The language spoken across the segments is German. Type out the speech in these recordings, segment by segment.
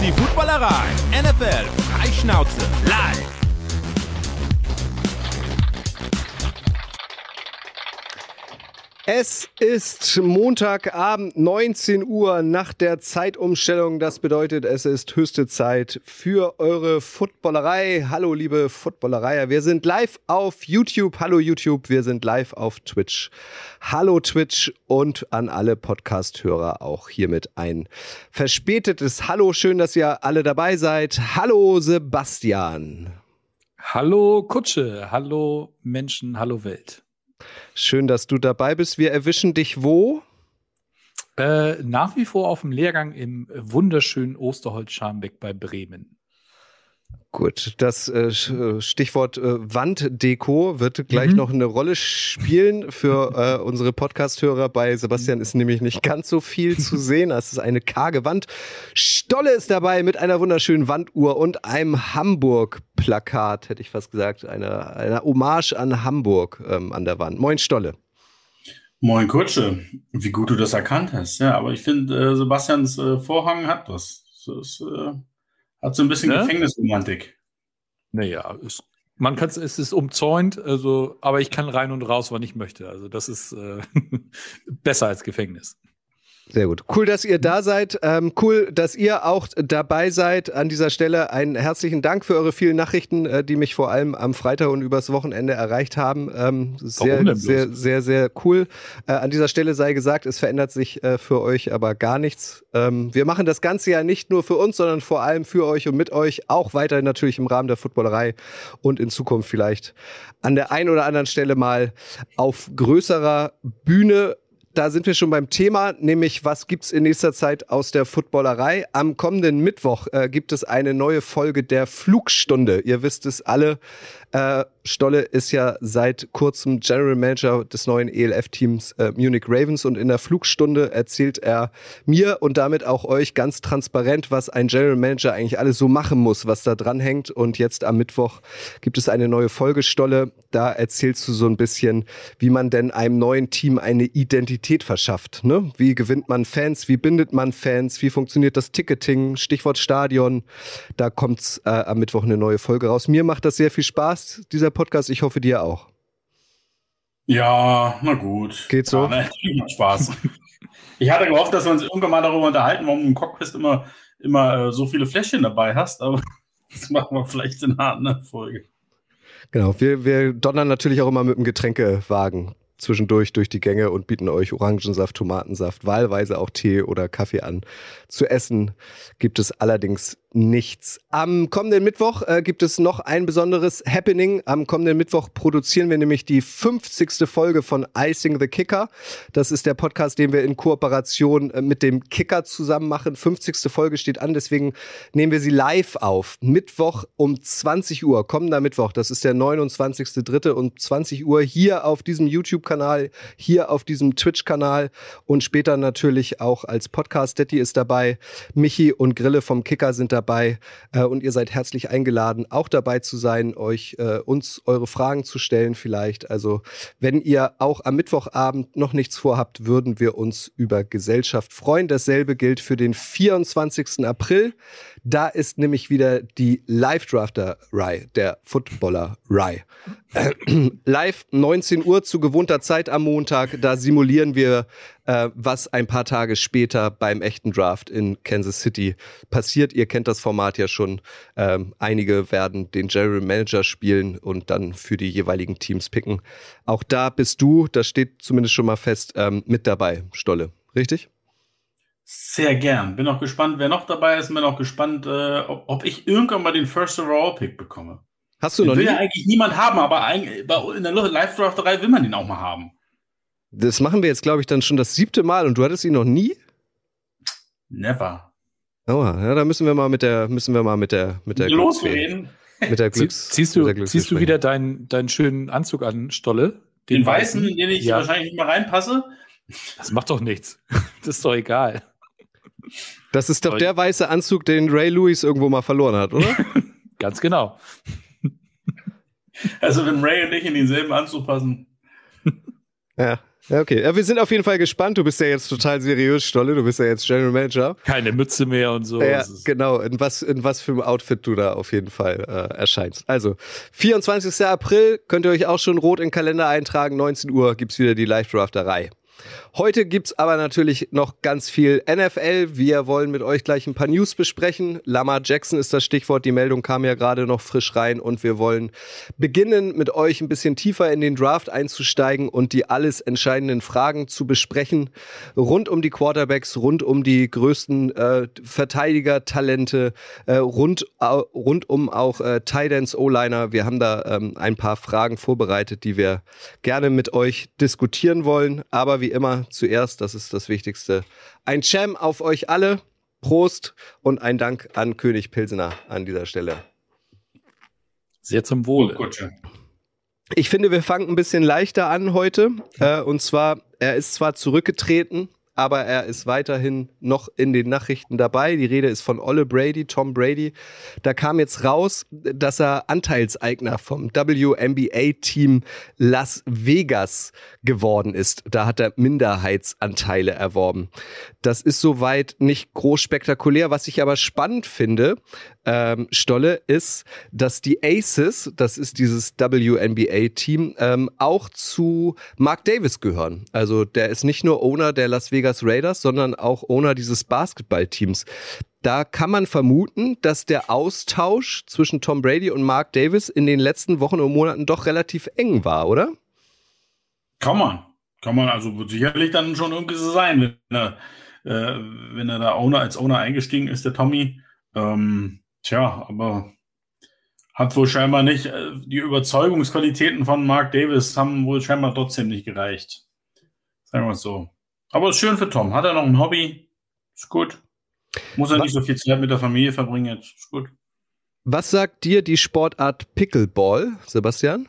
die Footballerei. NFL Freischnauze live. Es ist Montagabend, 19 Uhr nach der Zeitumstellung. Das bedeutet, es ist höchste Zeit für eure Footballerei. Hallo, liebe Footballerei. Wir sind live auf YouTube. Hallo, YouTube. Wir sind live auf Twitch. Hallo, Twitch. Und an alle Podcast-Hörer auch hiermit ein verspätetes Hallo. Schön, dass ihr alle dabei seid. Hallo, Sebastian. Hallo, Kutsche. Hallo, Menschen. Hallo, Welt. Schön, dass du dabei bist. Wir erwischen dich wo? Äh, nach wie vor auf dem Lehrgang im wunderschönen Osterholz-Scharmbeck bei Bremen. Gut, das äh, äh, Stichwort äh, Wanddeko wird gleich mhm. noch eine Rolle spielen für äh, unsere Podcast-Hörer. Bei Sebastian ist nämlich nicht ganz so viel zu sehen. Es ist eine karge Wand. Stolle ist dabei mit einer wunderschönen Wanduhr und einem Hamburg-Plakat, hätte ich fast gesagt. Eine, eine Hommage an Hamburg ähm, an der Wand. Moin, Stolle. Moin, Kutsche. Wie gut du das erkannt hast. Ja, aber ich finde, äh, Sebastians äh, Vorhang hat was. Das ist hat so ein bisschen ne? Gefängnisromantik. Naja, es, man kann es ist umzäunt, also, aber ich kann rein und raus, wann ich möchte. Also das ist äh, besser als Gefängnis. Sehr gut. Cool, dass ihr da seid. Ähm, cool, dass ihr auch dabei seid. An dieser Stelle einen herzlichen Dank für eure vielen Nachrichten, äh, die mich vor allem am Freitag und übers Wochenende erreicht haben. Ähm, sehr, sehr, sehr, sehr cool. Äh, an dieser Stelle sei gesagt, es verändert sich äh, für euch aber gar nichts. Ähm, wir machen das Ganze ja nicht nur für uns, sondern vor allem für euch und mit euch. Auch weiterhin natürlich im Rahmen der Footballerei und in Zukunft vielleicht an der einen oder anderen Stelle mal auf größerer Bühne da sind wir schon beim Thema, nämlich was gibt's in nächster Zeit aus der Footballerei? Am kommenden Mittwoch äh, gibt es eine neue Folge der Flugstunde. Ihr wisst es alle, äh, Stolle ist ja seit kurzem General Manager des neuen ELF-Teams äh, Munich Ravens und in der Flugstunde erzählt er mir und damit auch euch ganz transparent, was ein General Manager eigentlich alles so machen muss, was da dran hängt. Und jetzt am Mittwoch gibt es eine neue Folge Stolle. Da erzählst du so ein bisschen, wie man denn einem neuen Team eine Identität verschafft. Ne? Wie gewinnt man Fans? Wie bindet man Fans? Wie funktioniert das Ticketing? Stichwort Stadion. Da kommt äh, am Mittwoch eine neue Folge raus. Mir macht das sehr viel Spaß. Spaß, dieser Podcast. Ich hoffe, dir auch. Ja, na gut. Geht so? Ja, ne? Macht Spaß. ich hatte gehofft, dass wir uns irgendwann mal darüber unterhalten, warum du im Cockpit immer, immer äh, so viele Fläschchen dabei hast, aber das machen wir vielleicht in einer anderen Folge. Genau, wir, wir donnern natürlich auch immer mit dem Getränkewagen zwischendurch durch die Gänge und bieten euch Orangensaft, Tomatensaft, wahlweise auch Tee oder Kaffee an. Zu essen gibt es allerdings nichts. Am kommenden Mittwoch äh, gibt es noch ein besonderes Happening. Am kommenden Mittwoch produzieren wir nämlich die 50. Folge von Icing the Kicker. Das ist der Podcast, den wir in Kooperation äh, mit dem Kicker zusammen machen. 50. Folge steht an, deswegen nehmen wir sie live auf. Mittwoch um 20 Uhr, kommender Mittwoch, das ist der 29.3. um 20 Uhr hier auf diesem YouTube-Kanal, hier auf diesem Twitch-Kanal und später natürlich auch als Podcast. Detti ist dabei, Michi und Grille vom Kicker sind dabei äh, und ihr seid herzlich eingeladen, auch dabei zu sein, euch äh, uns eure Fragen zu stellen vielleicht. Also wenn ihr auch am Mittwochabend noch nichts vorhabt, würden wir uns über Gesellschaft freuen. Dasselbe gilt für den 24. April. Da ist nämlich wieder die Live-Drafter-Rye, der Footballer-Rye. Äh, live 19 Uhr zu gewohnter Zeit am Montag. Da simulieren wir, äh, was ein paar Tage später beim echten Draft in Kansas City passiert. Ihr kennt das Format ja schon. Ähm, einige werden den General Manager spielen und dann für die jeweiligen Teams picken. Auch da bist du, das steht zumindest schon mal fest, ähm, mit dabei, Stolle. Richtig? Sehr gern. Bin auch gespannt, wer noch dabei ist. Bin auch gespannt, äh, ob, ob, ich irgendwann mal den First Overall Pick bekomme. Hast du den noch will nie? ja eigentlich niemand haben, aber in der Live-Drafterei will man den auch mal haben. Das machen wir jetzt, glaube ich, dann schon das siebte Mal und du hattest ihn noch nie? Never. Oh, ja, da müssen wir mal mit der, müssen wir mal mit der, mit der Losreden. Mit der Glücks. Ziehst du, ziehst du wieder deinen, deinen schönen Anzug an, Stolle? Den, den weißen, in den ich ja. wahrscheinlich nicht mal reinpasse? Das macht doch nichts. Das ist doch egal. Das ist doch der weiße Anzug, den Ray Lewis irgendwo mal verloren hat, oder? Ganz genau. Also wenn Ray und ich in denselben Anzug passen. Ja. Ja, okay. Ja, wir sind auf jeden Fall gespannt. Du bist ja jetzt total seriös, Stolle. Du bist ja jetzt General Manager. Keine Mütze mehr und so. Ja, genau. In was, in was für einem Outfit du da auf jeden Fall äh, erscheinst. Also, 24. April könnt ihr euch auch schon rot in den Kalender eintragen. 19 Uhr gibt's wieder die Live-Drafterei. Heute gibt's aber natürlich noch ganz viel NFL. Wir wollen mit euch gleich ein paar News besprechen. Lama Jackson ist das Stichwort. Die Meldung kam ja gerade noch frisch rein und wir wollen beginnen, mit euch ein bisschen tiefer in den Draft einzusteigen und die alles entscheidenden Fragen zu besprechen. Rund um die Quarterbacks, rund um die größten äh, Verteidiger-Talente, äh, rund, äh, rund um auch äh, Tidance, O-Liner. Wir haben da ähm, ein paar Fragen vorbereitet, die wir gerne mit euch diskutieren wollen. Aber wie immer zuerst, das ist das Wichtigste. Ein Cham auf euch alle. Prost und ein Dank an König Pilsener an dieser Stelle. Sehr zum Wohle. Oh, ich finde, wir fangen ein bisschen leichter an heute. Äh, und zwar, er ist zwar zurückgetreten, aber er ist weiterhin noch in den Nachrichten dabei. Die Rede ist von Olle Brady, Tom Brady. Da kam jetzt raus, dass er Anteilseigner vom WNBA-Team Las Vegas geworden ist. Da hat er Minderheitsanteile erworben. Das ist soweit nicht groß spektakulär. Was ich aber spannend finde, ähm, Stolle, ist, dass die Aces, das ist dieses WNBA-Team, ähm, auch zu Mark Davis gehören. Also der ist nicht nur Owner der Las Vegas Raiders, sondern auch Owner dieses Basketballteams. Da kann man vermuten, dass der Austausch zwischen Tom Brady und Mark Davis in den letzten Wochen und Monaten doch relativ eng war, oder? Kann man. Kann man also sicherlich dann schon irgendwie so sein, wenn er, äh, wenn er da Owner, als Owner eingestiegen ist, der Tommy. Ähm, Tja, aber hat wohl scheinbar nicht, äh, die Überzeugungsqualitäten von Mark Davis haben wohl scheinbar trotzdem nicht gereicht. Sagen wir es so. Aber ist schön für Tom. Hat er noch ein Hobby? Ist gut. Muss er Was? nicht so viel Zeit mit der Familie verbringen jetzt. Ist gut. Was sagt dir die Sportart Pickleball, Sebastian?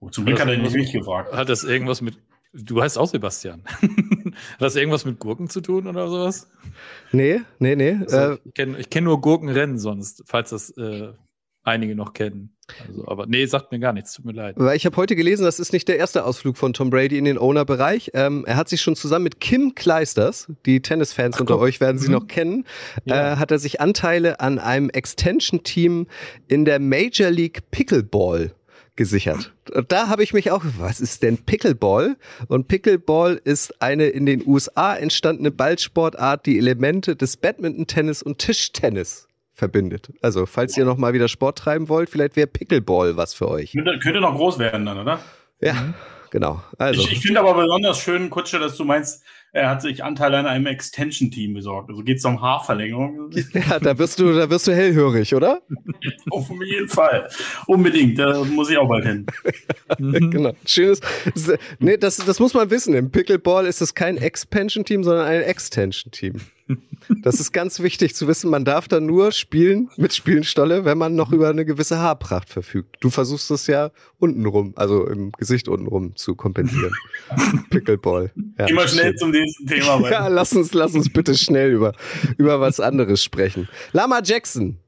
Oh, zum Glück hat er nicht mich gefragt. Hat das irgendwas mit Du heißt auch Sebastian. Hat das irgendwas mit Gurken zu tun oder sowas? Nee, nee, nee. Also, äh, ich kenne kenn nur Gurkenrennen sonst, falls das äh, einige noch kennen. Also, aber nee, sagt mir gar nichts, tut mir leid. Weil ich habe heute gelesen, das ist nicht der erste Ausflug von Tom Brady in den Owner-Bereich. Ähm, er hat sich schon zusammen mit Kim Kleisters, die Tennisfans unter euch werden sie mhm. noch kennen, ja. äh, hat er sich Anteile an einem Extension-Team in der Major League Pickleball gesichert. Und da habe ich mich auch, was ist denn Pickleball? Und Pickleball ist eine in den USA entstandene Ballsportart, die Elemente des Badminton, Tennis und Tischtennis verbindet. Also, falls ihr noch mal wieder Sport treiben wollt, vielleicht wäre Pickleball was für euch. Könnte, könnte noch groß werden dann, oder? Ja. Genau. Also. Ich, ich finde aber besonders schön, Kutsche, dass du meinst, er hat sich Anteil an einem Extension-Team besorgt. Also geht es um Haarverlängerung. Ja, da wirst du, da wirst du hellhörig, oder? Auf jeden Fall. Unbedingt. Da muss ich auch bald hin. genau. Schönes. Nee, das, das muss man wissen. Im Pickleball ist es kein Expansion-Team, sondern ein Extension-Team. Das ist ganz wichtig zu wissen. Man darf da nur spielen mit Spielenstolle, wenn man noch über eine gewisse Haarpracht verfügt. Du versuchst es ja untenrum, also im Gesicht untenrum zu kompensieren. Pickleball. Ja, Immer schnell zum nächsten Thema. ja, lass uns, lass uns bitte schnell über, über was anderes sprechen. Lama Jackson.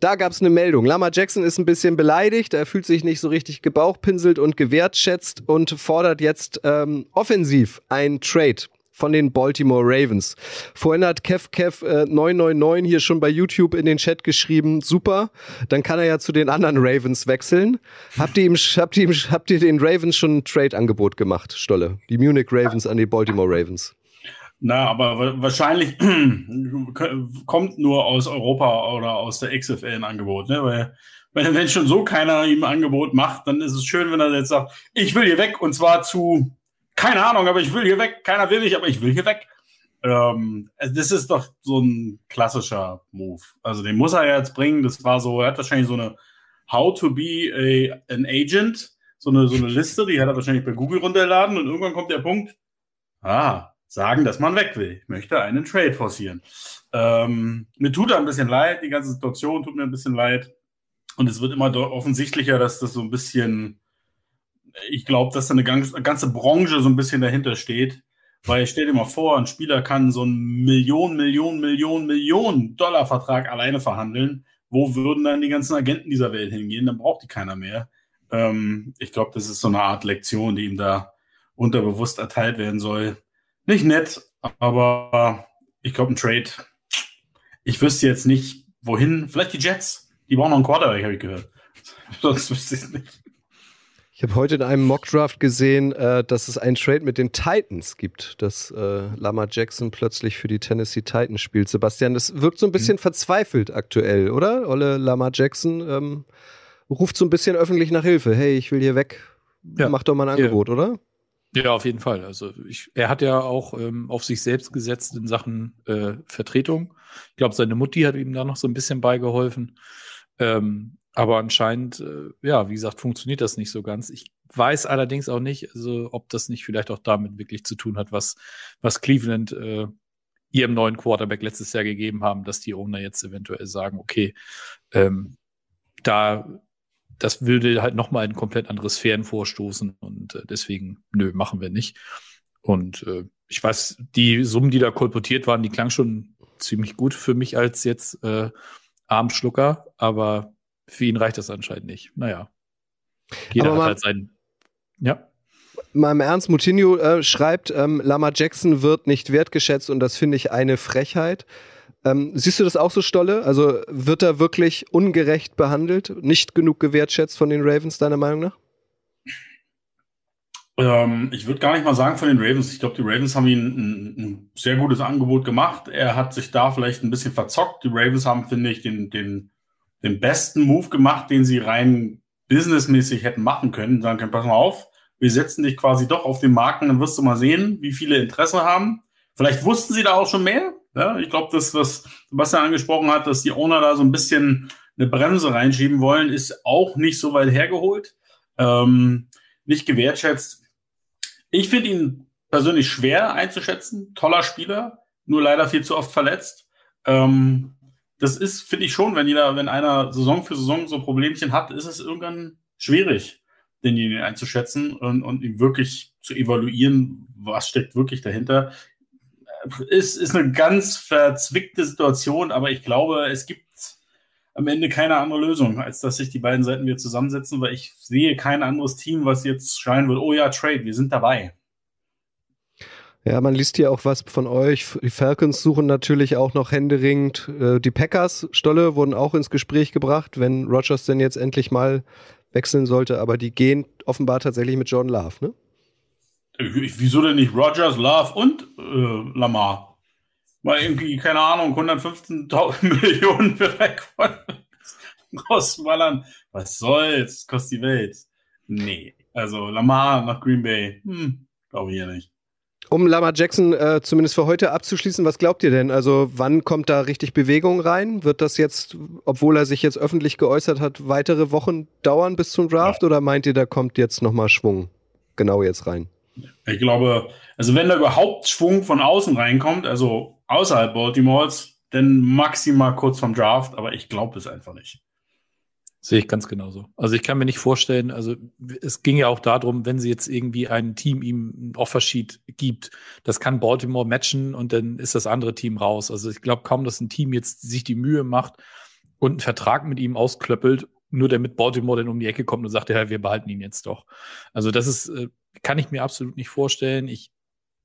Da gab es eine Meldung. Lama Jackson ist ein bisschen beleidigt, er fühlt sich nicht so richtig gebauchpinselt und gewertschätzt und fordert jetzt ähm, offensiv ein Trade von den Baltimore Ravens. Vorhin hat Kev Kev äh, 999 hier schon bei YouTube in den Chat geschrieben, super, dann kann er ja zu den anderen Ravens wechseln. Habt ihr ihm, habt ihr, habt ihr den Ravens schon ein Trade-Angebot gemacht, Stolle? Die Munich Ravens an die Baltimore Ravens. Na, aber wahrscheinlich kommt nur aus Europa oder aus der XFL ein Angebot, ne? Weil wenn, wenn schon so keiner ihm ein Angebot macht, dann ist es schön, wenn er jetzt sagt, ich will hier weg und zwar zu keine Ahnung, aber ich will hier weg. Keiner will mich, aber ich will hier weg. Ähm, also das ist doch so ein klassischer Move. Also den muss er jetzt bringen. Das war so, er hat wahrscheinlich so eine How to be a, an agent, so eine, so eine Liste, die hat er wahrscheinlich bei Google runtergeladen und irgendwann kommt der Punkt, ah, sagen, dass man weg will. Ich möchte einen Trade forcieren. Ähm, mir tut er ein bisschen leid, die ganze Situation tut mir ein bisschen leid. Und es wird immer offensichtlicher, dass das so ein bisschen ich glaube, dass da eine ganze Branche so ein bisschen dahinter steht. Weil stell dir mal vor, ein Spieler kann so einen Million, Million, Million, Million Dollar Vertrag alleine verhandeln. Wo würden dann die ganzen Agenten dieser Welt hingehen? Dann braucht die keiner mehr. Ähm, ich glaube, das ist so eine Art Lektion, die ihm da unterbewusst erteilt werden soll. Nicht nett, aber ich glaube, ein Trade. Ich wüsste jetzt nicht, wohin. Vielleicht die Jets. Die brauchen noch einen Quarterback, habe ich gehört. Sonst wüsste ich es nicht. Ich habe heute in einem Mockdraft gesehen, äh, dass es einen Trade mit den Titans gibt, dass äh, Lama Jackson plötzlich für die Tennessee Titans spielt. Sebastian, das wirkt so ein bisschen mhm. verzweifelt aktuell, oder? Olle Lama Jackson ähm, ruft so ein bisschen öffentlich nach Hilfe. Hey, ich will hier weg. Ja. Mach doch mal ein Angebot, ja. oder? Ja, auf jeden Fall. Also ich, er hat ja auch ähm, auf sich selbst gesetzt in Sachen äh, Vertretung. Ich glaube, seine Mutti hat ihm da noch so ein bisschen beigeholfen. Ähm, aber anscheinend, äh, ja, wie gesagt, funktioniert das nicht so ganz. Ich weiß allerdings auch nicht, also, ob das nicht vielleicht auch damit wirklich zu tun hat, was, was Cleveland äh, ihrem neuen Quarterback letztes Jahr gegeben haben, dass die Owner jetzt eventuell sagen, okay, ähm, da das würde halt nochmal in komplett andere Sphären vorstoßen und äh, deswegen, nö, machen wir nicht. Und äh, ich weiß, die Summen, die da kolportiert waren, die klang schon ziemlich gut für mich als jetzt äh, Armschlucker, aber für ihn reicht das anscheinend nicht. Naja. Jeder hat halt seinen. Ja. Mal im Ernst, Moutinho äh, schreibt, ähm, Lama Jackson wird nicht wertgeschätzt und das finde ich eine Frechheit. Ähm, siehst du das auch so, Stolle? Also wird er wirklich ungerecht behandelt, nicht genug gewertschätzt von den Ravens, deiner Meinung nach? Ähm, ich würde gar nicht mal sagen von den Ravens. Ich glaube, die Ravens haben ihm ein, ein, sehr gutes Angebot gemacht. Er hat sich da vielleicht ein bisschen verzockt. Die Ravens haben, finde ich, den, den den besten Move gemacht, den sie rein businessmäßig hätten machen können. Sagen können, pass mal auf, wir setzen dich quasi doch auf den Marken, dann wirst du mal sehen, wie viele Interesse haben. Vielleicht wussten sie da auch schon mehr. Ja, ich glaube, das, was Sebastian angesprochen hat, dass die Owner da so ein bisschen eine Bremse reinschieben wollen, ist auch nicht so weit hergeholt. Ähm, nicht gewertschätzt. Ich finde ihn persönlich schwer einzuschätzen. Toller Spieler, nur leider viel zu oft verletzt. Ähm, das ist, finde ich schon, wenn jeder, wenn einer Saison für Saison so Problemchen hat, ist es irgendwann schwierig, denjenigen einzuschätzen und, und ihn wirklich zu evaluieren, was steckt wirklich dahinter. Ist, ist eine ganz verzwickte Situation, aber ich glaube, es gibt am Ende keine andere Lösung, als dass sich die beiden Seiten wieder zusammensetzen, weil ich sehe kein anderes Team, was jetzt schreien will, oh ja, Trade, wir sind dabei. Ja, man liest hier auch was von euch. Die Falcons suchen natürlich auch noch händeringend. Äh, die Packers, Stolle, wurden auch ins Gespräch gebracht, wenn Rogers denn jetzt endlich mal wechseln sollte. Aber die gehen offenbar tatsächlich mit John Love, ne? Wieso denn nicht Rogers, Love und äh, Lamar? Mal irgendwie, keine Ahnung, 115.000 Millionen für rausballern. Was soll's? Kostet die Welt. Nee. Also Lamar nach Green Bay. Hm, glaube ich ja nicht. Um Lama Jackson äh, zumindest für heute abzuschließen, was glaubt ihr denn? Also wann kommt da richtig Bewegung rein? Wird das jetzt, obwohl er sich jetzt öffentlich geäußert hat, weitere Wochen dauern bis zum Draft? Ja. Oder meint ihr, da kommt jetzt nochmal Schwung genau jetzt rein? Ich glaube, also wenn da überhaupt Schwung von außen reinkommt, also außerhalb Baltimores, dann maximal kurz vom Draft, aber ich glaube es einfach nicht. Sehe ich ganz genauso. Also ich kann mir nicht vorstellen, also es ging ja auch darum, wenn sie jetzt irgendwie ein Team ihm ein Offersheet gibt, das kann Baltimore matchen und dann ist das andere Team raus. Also ich glaube kaum, dass ein Team jetzt sich die Mühe macht und einen Vertrag mit ihm ausklöppelt, nur damit Baltimore dann um die Ecke kommt und sagt, ja, wir behalten ihn jetzt doch. Also das ist, äh, kann ich mir absolut nicht vorstellen. Ich,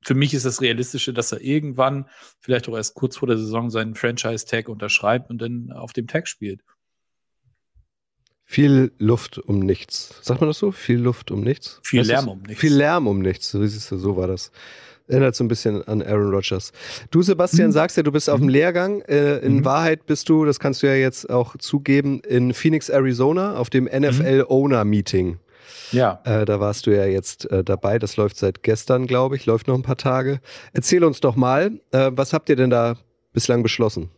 für mich ist das Realistische, dass er irgendwann, vielleicht auch erst kurz vor der Saison, seinen Franchise-Tag unterschreibt und dann auf dem Tag spielt. Viel Luft um nichts. Sagt man das so? Viel Luft um nichts? Viel weißt Lärm um nichts. Viel Lärm um nichts. So, siehst du, so war das. Erinnert so ein bisschen an Aaron Rodgers. Du, Sebastian, hm. sagst ja, du bist auf dem mhm. Lehrgang. Äh, in mhm. Wahrheit bist du, das kannst du ja jetzt auch zugeben, in Phoenix, Arizona auf dem NFL Owner Meeting. Ja. Äh, da warst du ja jetzt äh, dabei. Das läuft seit gestern, glaube ich. Läuft noch ein paar Tage. Erzähl uns doch mal, äh, was habt ihr denn da bislang beschlossen?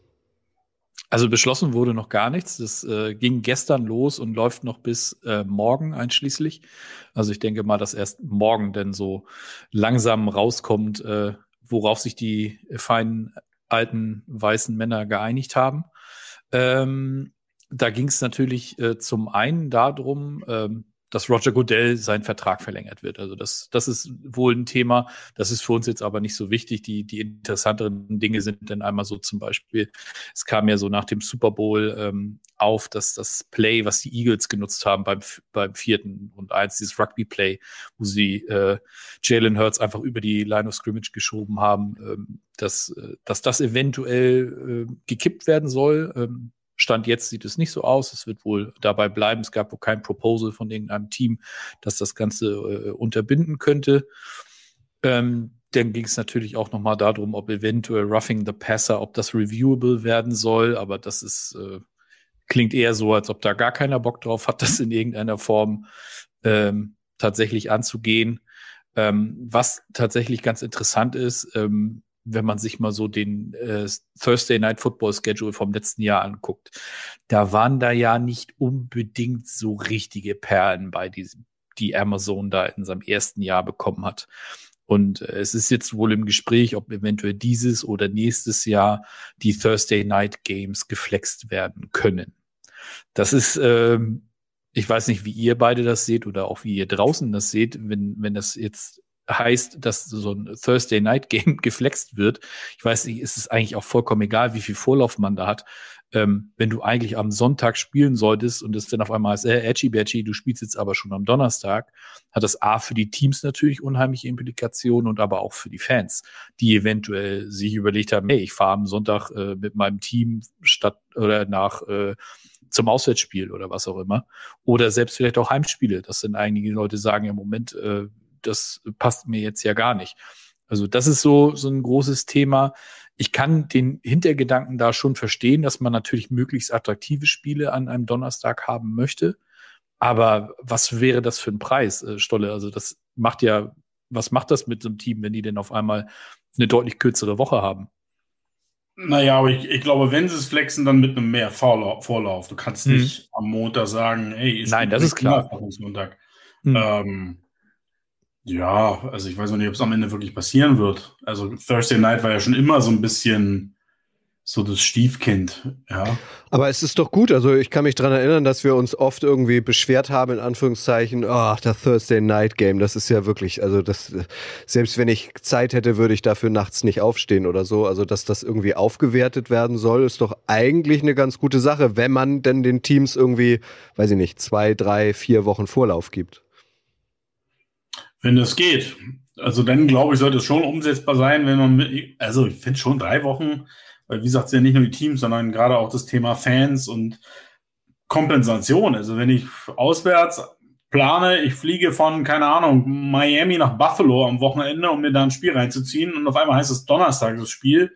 Also beschlossen wurde noch gar nichts. Das äh, ging gestern los und läuft noch bis äh, morgen einschließlich. Also ich denke mal, dass erst morgen denn so langsam rauskommt, äh, worauf sich die feinen alten weißen Männer geeinigt haben. Ähm, da ging es natürlich äh, zum einen darum, ähm, dass Roger Goodell sein Vertrag verlängert wird. Also das, das ist wohl ein Thema. Das ist für uns jetzt aber nicht so wichtig. Die, die interessanteren Dinge sind dann einmal so zum Beispiel, es kam ja so nach dem Super Bowl ähm, auf, dass das Play, was die Eagles genutzt haben beim, beim vierten und eins, dieses Rugby-Play, wo sie äh, Jalen Hurts einfach über die Line of Scrimmage geschoben haben, ähm, dass, äh, dass das eventuell äh, gekippt werden soll. Ähm, Stand jetzt sieht es nicht so aus. Es wird wohl dabei bleiben. Es gab wohl kein Proposal von irgendeinem Team, das das Ganze äh, unterbinden könnte. Ähm, dann ging es natürlich auch nochmal darum, ob eventuell Roughing the Passer, ob das reviewable werden soll. Aber das ist, äh, klingt eher so, als ob da gar keiner Bock drauf hat, das in irgendeiner Form ähm, tatsächlich anzugehen. Ähm, was tatsächlich ganz interessant ist, ähm, wenn man sich mal so den äh, Thursday Night Football Schedule vom letzten Jahr anguckt, da waren da ja nicht unbedingt so richtige Perlen bei, die, die Amazon da in seinem ersten Jahr bekommen hat. Und äh, es ist jetzt wohl im Gespräch, ob eventuell dieses oder nächstes Jahr die Thursday Night Games geflext werden können. Das ist, ähm, ich weiß nicht, wie ihr beide das seht oder auch wie ihr draußen das seht, wenn, wenn das jetzt heißt, dass so ein Thursday Night Game geflext wird. Ich weiß nicht, ist es eigentlich auch vollkommen egal, wie viel Vorlauf man da hat. Ähm, wenn du eigentlich am Sonntag spielen solltest und es dann auf einmal ist, äh, Edgy Badgy, du spielst jetzt aber schon am Donnerstag, hat das A für die Teams natürlich unheimliche Implikationen und aber auch für die Fans, die eventuell sich überlegt haben, hey, ich fahre am Sonntag äh, mit meinem Team statt oder nach äh, zum Auswärtsspiel oder was auch immer. Oder selbst vielleicht auch Heimspiele. Das sind einige Leute sagen im Moment, äh, das passt mir jetzt ja gar nicht. Also das ist so, so ein großes Thema. Ich kann den Hintergedanken da schon verstehen, dass man natürlich möglichst attraktive Spiele an einem Donnerstag haben möchte. Aber was wäre das für ein Preis, äh, Stolle? Also das macht ja, was macht das mit so einem Team, wenn die denn auf einmal eine deutlich kürzere Woche haben? Naja, aber ich, ich glaube, wenn sie es flexen, dann mit einem mehr Vorlauf. Vorlauf. Du kannst hm. nicht am Montag sagen, hey, ich Nein, das ist klar. Montag. Hm. Ähm, ja, also ich weiß noch nicht, ob es am Ende wirklich passieren wird. Also Thursday Night war ja schon immer so ein bisschen so das Stiefkind, ja. Aber es ist doch gut. Also ich kann mich dran erinnern, dass wir uns oft irgendwie beschwert haben, in Anführungszeichen, ach, der Thursday Night Game, das ist ja wirklich, also das, selbst wenn ich Zeit hätte, würde ich dafür nachts nicht aufstehen oder so. Also dass das irgendwie aufgewertet werden soll, ist doch eigentlich eine ganz gute Sache, wenn man denn den Teams irgendwie, weiß ich nicht, zwei, drei, vier Wochen Vorlauf gibt. Wenn das geht. Also dann glaube ich, sollte es schon umsetzbar sein, wenn man mit, also ich finde schon drei Wochen, weil wie gesagt, es ja nicht nur die Teams, sondern gerade auch das Thema Fans und Kompensation. Also wenn ich auswärts plane, ich fliege von, keine Ahnung, Miami nach Buffalo am Wochenende, um mir da ein Spiel reinzuziehen und auf einmal heißt es Donnerstag das Spiel,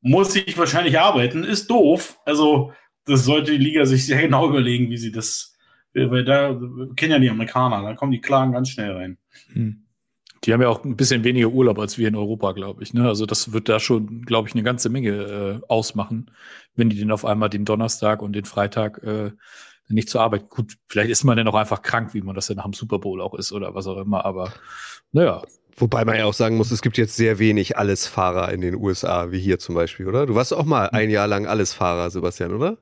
muss ich wahrscheinlich arbeiten, ist doof. Also das sollte die Liga sich sehr genau überlegen, wie sie das weil da kennen ja die Amerikaner, da kommen die Klagen ganz schnell rein. Hm. Die haben ja auch ein bisschen weniger Urlaub als wir in Europa, glaube ich. Ne? Also das wird da schon, glaube ich, eine ganze Menge äh, ausmachen, wenn die den auf einmal den Donnerstag und den Freitag äh, nicht zur Arbeit. Gut, vielleicht ist man dann auch einfach krank, wie man das ja nach dem Super Bowl auch ist oder was auch immer. Aber naja. Wobei man ja auch sagen muss, es gibt jetzt sehr wenig Allesfahrer in den USA, wie hier zum Beispiel, oder? Du warst auch mal ein Jahr lang Allesfahrer, Sebastian, oder?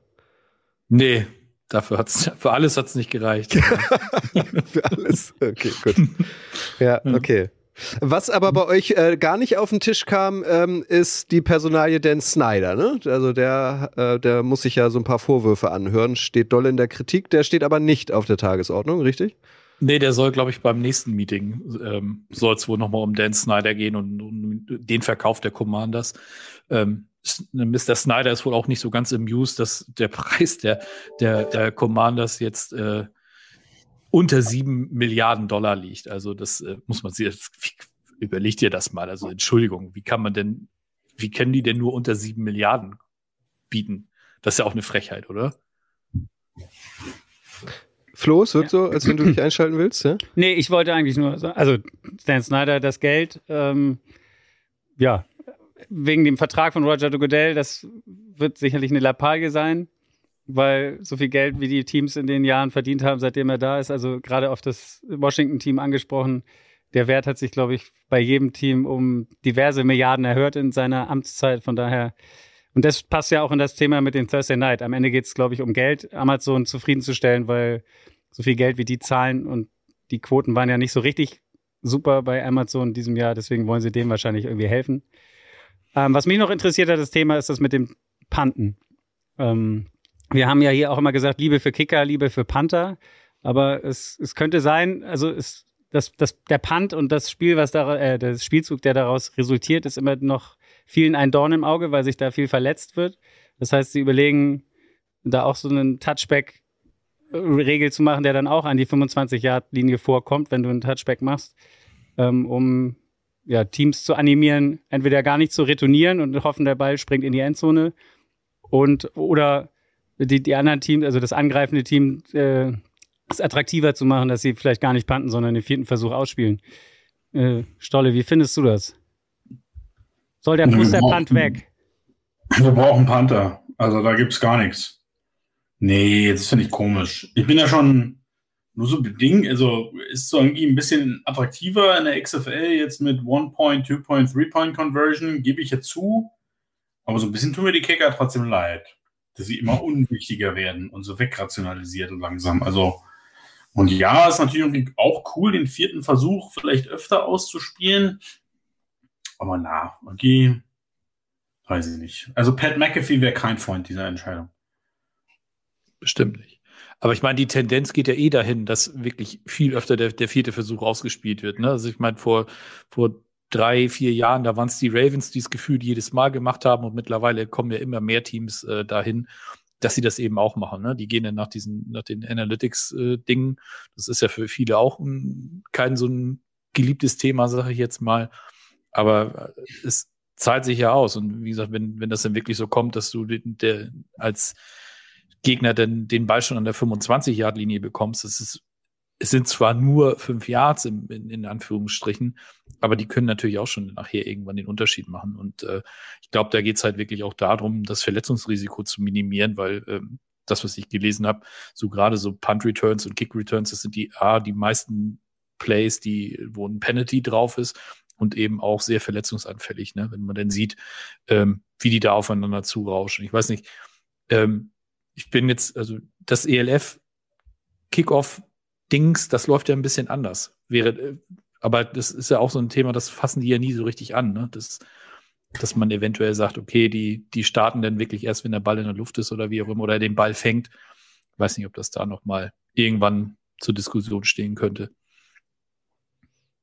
Nee, Dafür hat's, für alles hat es nicht gereicht. für alles. Okay, gut. Ja, okay. Was aber bei euch äh, gar nicht auf den Tisch kam, ähm, ist die Personalie Dan Snyder. Ne? Also der, äh, der muss sich ja so ein paar Vorwürfe anhören, steht doll in der Kritik, der steht aber nicht auf der Tagesordnung, richtig? Nee, der soll, glaube ich, beim nächsten Meeting ähm, soll es wohl nochmal um Dan Snyder gehen und um den Verkauf der Commanders. Ähm, Mr. Snyder ist wohl auch nicht so ganz amused, dass der Preis der, der, der Commanders jetzt äh, unter sieben Milliarden Dollar liegt. Also das äh, muss man sich, überlegt ihr das mal. Also Entschuldigung, wie kann man denn, wie können die denn nur unter sieben Milliarden bieten? Das ist ja auch eine Frechheit, oder? Flo, es wird ja. so, als wenn du dich einschalten willst, ja? Nee, ich wollte eigentlich nur, also Stan Snyder, das Geld, ähm, ja, wegen dem Vertrag von Roger Goodell, das wird sicherlich eine Lappalie sein, weil so viel Geld, wie die Teams in den Jahren verdient haben, seitdem er da ist, also gerade auf das Washington-Team angesprochen, der Wert hat sich, glaube ich, bei jedem Team um diverse Milliarden erhöht in seiner Amtszeit. Von daher, und das passt ja auch in das Thema mit dem Thursday Night. Am Ende geht es, glaube ich, um Geld, Amazon zufriedenzustellen, weil so viel Geld wie die zahlen und die Quoten waren ja nicht so richtig super bei Amazon in diesem Jahr, deswegen wollen sie dem wahrscheinlich irgendwie helfen. Ähm, was mich noch interessiert hat, das Thema ist das mit dem Panten. Ähm, wir haben ja hier auch immer gesagt, Liebe für Kicker, Liebe für Panther. Aber es, es könnte sein, also es, das, das, der Punt und das Spiel, was da, äh, der Spielzug, der daraus resultiert, ist immer noch vielen ein Dorn im Auge, weil sich da viel verletzt wird. Das heißt, sie überlegen, da auch so einen Touchback-Regel zu machen, der dann auch an die 25-Yard-Linie vorkommt, wenn du einen Touchback machst, ähm, um ja, Teams zu animieren, entweder gar nicht zu retournieren und hoffen, der Ball springt in die Endzone und oder die, die anderen Teams, also das angreifende Team, äh, es attraktiver zu machen, dass sie vielleicht gar nicht panten, sondern den vierten Versuch ausspielen. Äh, Stolle, wie findest du das? Soll der, muss der Punt weg? Wir brauchen Panther. Also da gibt es gar nichts. Nee, das finde ich komisch. Ich bin ja schon nur so bedingt, also ist so irgendwie ein bisschen attraktiver in der XFL jetzt mit One-Point, Two-Point, Three-Point Conversion, gebe ich ja zu. Aber so ein bisschen tun mir die Kicker trotzdem leid, dass sie immer unwichtiger werden und so wegrationalisiert und langsam. Also, und ja, ist natürlich auch cool, den vierten Versuch vielleicht öfter auszuspielen. Aber na, okay, weiß ich nicht. Also Pat McAfee wäre kein Freund dieser Entscheidung. Bestimmt nicht. Aber ich meine, die Tendenz geht ja eh dahin, dass wirklich viel öfter der, der vierte Versuch ausgespielt wird. Ne? Also ich meine, vor, vor drei, vier Jahren, da waren es die Ravens, die das Gefühl jedes Mal gemacht haben und mittlerweile kommen ja immer mehr Teams äh, dahin, dass sie das eben auch machen. Ne? Die gehen dann nach diesen, nach den Analytics-Dingen. Äh, das ist ja für viele auch ein, kein so ein geliebtes Thema, sage ich jetzt mal. Aber äh, es zahlt sich ja aus. Und wie gesagt, wenn, wenn das dann wirklich so kommt, dass du den, der als Gegner denn den Ball schon an der 25-Yard-Linie bekommst. Das ist, es sind zwar nur fünf Yards in, in, in, Anführungsstrichen, aber die können natürlich auch schon nachher irgendwann den Unterschied machen. Und äh, ich glaube, da geht es halt wirklich auch darum, das Verletzungsrisiko zu minimieren, weil ähm, das, was ich gelesen habe, so gerade so Punt-Returns und Kick-Returns, das sind die A, die meisten Plays, die, wo ein Penalty drauf ist und eben auch sehr verletzungsanfällig, ne? wenn man dann sieht, ähm, wie die da aufeinander zurauschen. Ich weiß nicht, ähm, ich bin jetzt, also das ELF Kickoff-Dings, das läuft ja ein bisschen anders. Wäre, äh, aber das ist ja auch so ein Thema, das fassen die ja nie so richtig an, ne? Das, dass man eventuell sagt, okay, die, die starten dann wirklich erst, wenn der Ball in der Luft ist oder wie auch immer, oder den Ball fängt. Ich weiß nicht, ob das da nochmal irgendwann zur Diskussion stehen könnte.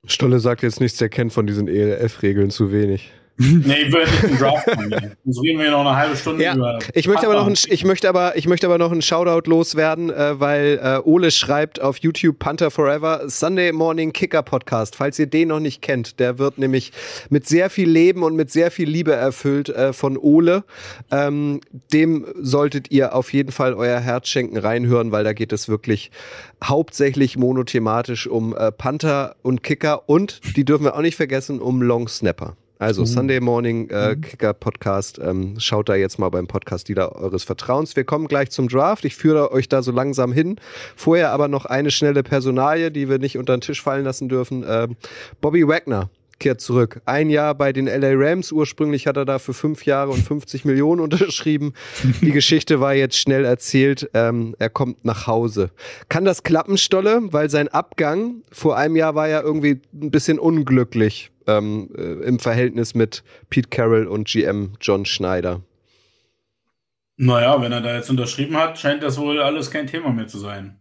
Stolle sagt jetzt nichts, er kennt von diesen ELF-Regeln zu wenig. nee, ich würde nicht einen Draft machen. Sonst reden wir noch eine halbe Stunde ja. über. Ich möchte, aber noch ein, ich, möchte aber, ich möchte aber noch einen Shoutout loswerden, äh, weil äh, Ole schreibt auf YouTube Panther Forever Sunday Morning Kicker Podcast. Falls ihr den noch nicht kennt, der wird nämlich mit sehr viel Leben und mit sehr viel Liebe erfüllt äh, von Ole. Ähm, dem solltet ihr auf jeden Fall euer Herz schenken, reinhören, weil da geht es wirklich hauptsächlich monothematisch um äh, Panther und Kicker und, die dürfen wir auch nicht vergessen, um Long Snapper. Also mhm. Sunday Morning äh, mhm. Kicker Podcast. Ähm, schaut da jetzt mal beim Podcast Dealer eures Vertrauens. Wir kommen gleich zum Draft. Ich führe euch da so langsam hin. Vorher aber noch eine schnelle Personalie, die wir nicht unter den Tisch fallen lassen dürfen. Ähm, Bobby Wagner kehrt zurück. Ein Jahr bei den LA Rams. Ursprünglich hat er da für fünf Jahre und 50 Millionen unterschrieben. Die Geschichte war jetzt schnell erzählt. Ähm, er kommt nach Hause. Kann das klappen, Stolle? Weil sein Abgang vor einem Jahr war ja irgendwie ein bisschen unglücklich ähm, äh, im Verhältnis mit Pete Carroll und GM John Schneider? Naja, wenn er da jetzt unterschrieben hat, scheint das wohl alles kein Thema mehr zu sein.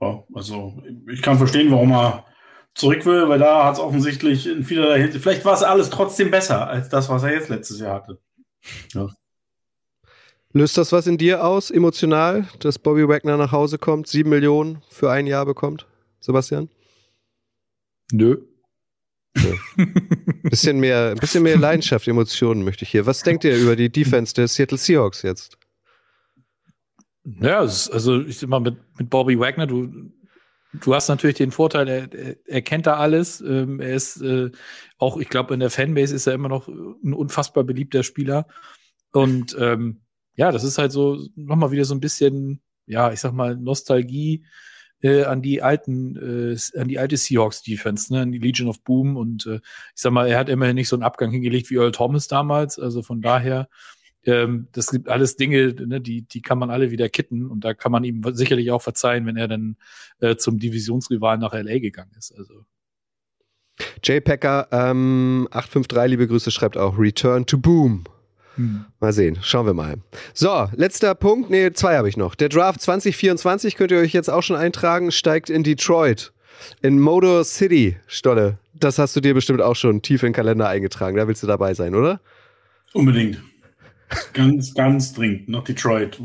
Ja, also ich kann verstehen, warum er zurück will, weil da hat es offensichtlich in vielerlei Hinsicht, vielleicht war es alles trotzdem besser als das, was er jetzt letztes Jahr hatte. Ja. Löst das was in dir aus, emotional, dass Bobby Wagner nach Hause kommt, sieben Millionen für ein Jahr bekommt? Sebastian? Nö. Bisschen mehr, bisschen mehr Leidenschaft, Emotionen möchte ich hier. Was denkt ihr über die Defense der Seattle Seahawks jetzt? Ja, also ich mal, mit, mit Bobby Wagner, du, du hast natürlich den Vorteil, er, er kennt da alles. Ähm, er ist äh, auch, ich glaube, in der Fanbase ist er immer noch ein unfassbar beliebter Spieler. Und ähm, ja, das ist halt so nochmal wieder so ein bisschen, ja, ich sag mal, Nostalgie äh, an die alten, äh, an die alte Seahawks Defense, ne, an die Legion of Boom und äh, ich sag mal, er hat immerhin nicht so einen Abgang hingelegt wie Earl Thomas damals, also von daher Ähm, das gibt alles Dinge, ne, die, die kann man alle wieder kitten und da kann man ihm sicherlich auch verzeihen, wenn er dann äh, zum Divisionsrival nach LA gegangen ist. Also. Jay Packer, ähm, 853, liebe Grüße, schreibt auch Return to Boom. Hm. Mal sehen, schauen wir mal. So, letzter Punkt, nee, zwei habe ich noch. Der Draft 2024 könnt ihr euch jetzt auch schon eintragen, steigt in Detroit. In Motor City, Stolle. Das hast du dir bestimmt auch schon tief in den Kalender eingetragen. Da willst du dabei sein, oder? Unbedingt. Ganz, ganz dringend. Nach Detroit.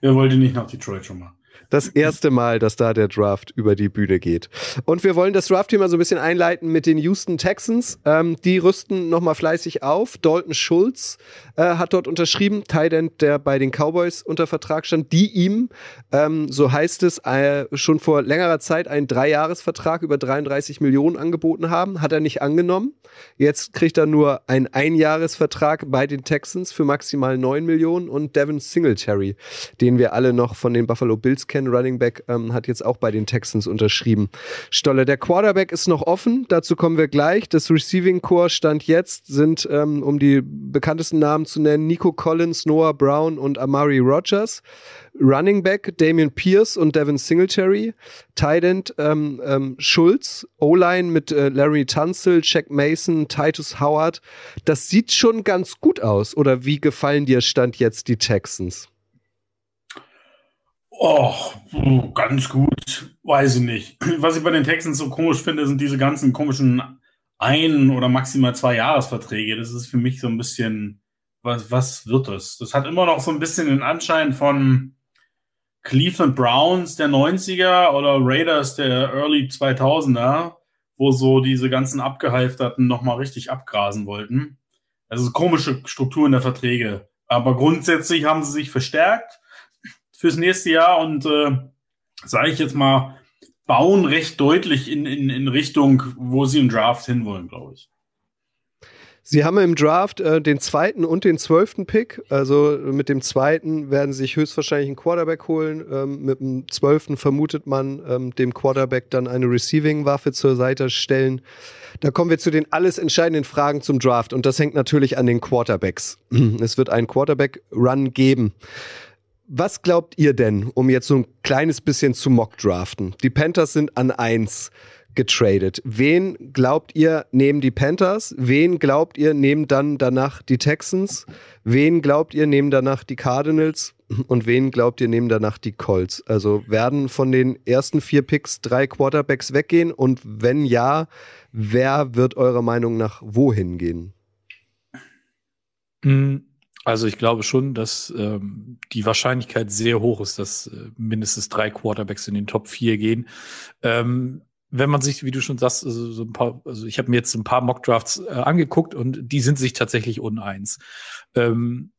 Wer wollte nicht nach Detroit schon mal? das erste Mal, dass da der Draft über die Bühne geht. Und wir wollen das Draft-Thema so ein bisschen einleiten mit den Houston Texans. Ähm, die rüsten nochmal fleißig auf. Dalton Schulz äh, hat dort unterschrieben, Tident, der bei den Cowboys unter Vertrag stand, die ihm, ähm, so heißt es, äh, schon vor längerer Zeit einen Dreijahresvertrag über 33 Millionen angeboten haben. Hat er nicht angenommen. Jetzt kriegt er nur einen Einjahresvertrag bei den Texans für maximal 9 Millionen und Devin Singletary, den wir alle noch von den Buffalo Bills kennen Ken Running Back, ähm, hat jetzt auch bei den Texans unterschrieben. Stolle, der Quarterback ist noch offen, dazu kommen wir gleich. Das Receiving Core stand jetzt sind, ähm, um die bekanntesten Namen zu nennen, Nico Collins, Noah Brown und Amari Rogers. Running Back Damian Pierce und Devin Singletary, Tight End ähm, ähm, Schulz, O-Line mit äh, Larry Tunzel, Jack Mason, Titus Howard. Das sieht schon ganz gut aus. Oder wie gefallen dir Stand jetzt die Texans? Oh, ganz gut. Weiß ich nicht. Was ich bei den Texans so komisch finde, sind diese ganzen komischen ein- oder maximal zwei Jahresverträge. Das ist für mich so ein bisschen, was, was wird das? Das hat immer noch so ein bisschen den Anschein von Cleveland Browns der 90er oder Raiders der Early 2000er, wo so diese ganzen Abgehalfterten nochmal richtig abgrasen wollten. Also komische Strukturen der Verträge. Aber grundsätzlich haben sie sich verstärkt fürs nächste Jahr und äh, sage ich jetzt mal, bauen recht deutlich in, in, in Richtung, wo sie im Draft hinwollen, glaube ich. Sie haben im Draft äh, den zweiten und den zwölften Pick. Also mit dem zweiten werden sie sich höchstwahrscheinlich einen Quarterback holen. Ähm, mit dem zwölften vermutet man ähm, dem Quarterback dann eine Receiving-Waffe zur Seite stellen. Da kommen wir zu den alles entscheidenden Fragen zum Draft. Und das hängt natürlich an den Quarterbacks. es wird einen Quarterback-Run geben. Was glaubt ihr denn, um jetzt so ein kleines bisschen zu mockdraften? Die Panthers sind an eins getradet. Wen glaubt ihr nehmen die Panthers? Wen glaubt ihr nehmen dann danach die Texans? Wen glaubt ihr nehmen danach die Cardinals? Und wen glaubt ihr nehmen danach die Colts? Also werden von den ersten vier Picks drei Quarterbacks weggehen? Und wenn ja, wer wird eurer Meinung nach wohin gehen? Mhm. Also ich glaube schon, dass ähm, die Wahrscheinlichkeit sehr hoch ist, dass äh, mindestens drei Quarterbacks in den Top 4 gehen. Ähm, wenn man sich, wie du schon sagst, also so ein paar, also ich habe mir jetzt ein paar Mockdrafts äh, angeguckt und die sind sich tatsächlich uneins. Ähm,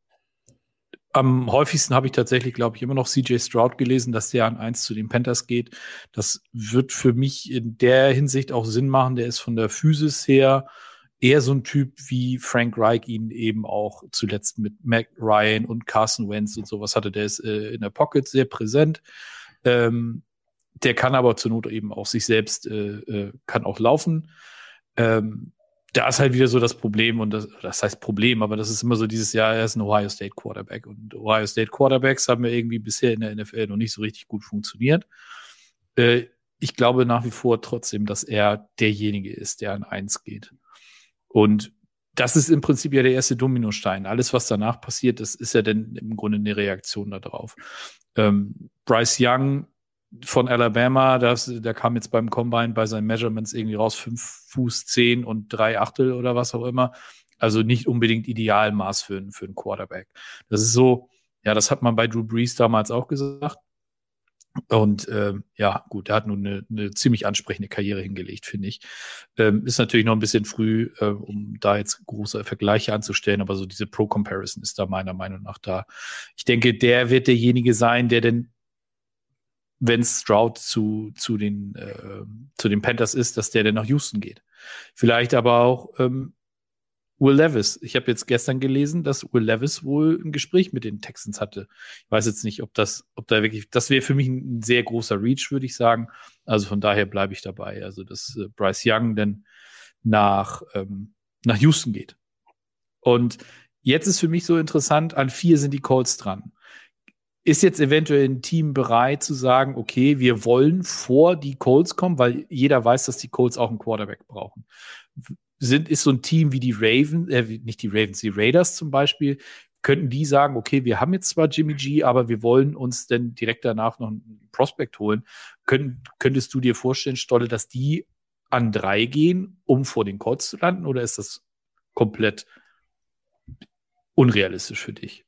am häufigsten habe ich tatsächlich, glaube ich, immer noch CJ Stroud gelesen, dass der an eins zu den Panthers geht. Das wird für mich in der Hinsicht auch Sinn machen. Der ist von der Physis her eher so ein Typ wie Frank Reich ihn eben auch zuletzt mit Mac Ryan und Carson Wentz und sowas hatte. Der ist äh, in der Pocket sehr präsent. Ähm, der kann aber zur Not eben auch sich selbst, äh, äh, kann auch laufen. Ähm, da ist halt wieder so das Problem und das, das heißt Problem, aber das ist immer so dieses Jahr, er ist ein Ohio State Quarterback und Ohio State Quarterbacks haben ja irgendwie bisher in der NFL noch nicht so richtig gut funktioniert. Äh, ich glaube nach wie vor trotzdem, dass er derjenige ist, der an eins geht. Und das ist im Prinzip ja der erste Dominostein. Alles, was danach passiert, das ist ja dann im Grunde eine Reaktion darauf. Ähm, Bryce Young von Alabama, das, der kam jetzt beim Combine bei seinen Measurements irgendwie raus, fünf Fuß zehn und drei Achtel oder was auch immer. Also nicht unbedingt Idealmaß für, für einen Quarterback. Das ist so, ja, das hat man bei Drew Brees damals auch gesagt. Und ähm, ja, gut, er hat nun eine, eine ziemlich ansprechende Karriere hingelegt, finde ich. Ähm, ist natürlich noch ein bisschen früh, äh, um da jetzt große Vergleiche anzustellen, aber so diese Pro-Comparison ist da meiner Meinung nach da. Ich denke, der wird derjenige sein, der denn, wenn Stroud zu, zu, den, äh, zu den Panthers ist, dass der dann nach Houston geht. Vielleicht aber auch ähm, Will Levis. Ich habe jetzt gestern gelesen, dass Will Levis wohl ein Gespräch mit den Texans hatte. Ich weiß jetzt nicht, ob das, ob da wirklich, das wäre für mich ein sehr großer Reach, würde ich sagen. Also von daher bleibe ich dabei. Also dass äh, Bryce Young denn nach, ähm, nach Houston geht. Und jetzt ist für mich so interessant, an vier sind die Colts dran. Ist jetzt eventuell ein Team bereit zu sagen, okay, wir wollen vor die Colts kommen, weil jeder weiß, dass die Colts auch einen Quarterback brauchen. Sind, ist so ein Team wie die Ravens, äh, nicht die Ravens, die Raiders zum Beispiel, könnten die sagen, okay, wir haben jetzt zwar Jimmy G, aber wir wollen uns denn direkt danach noch einen Prospect holen. Könnt, könntest du dir vorstellen, Stolle, dass die an drei gehen, um vor den Colts zu landen, oder ist das komplett unrealistisch für dich?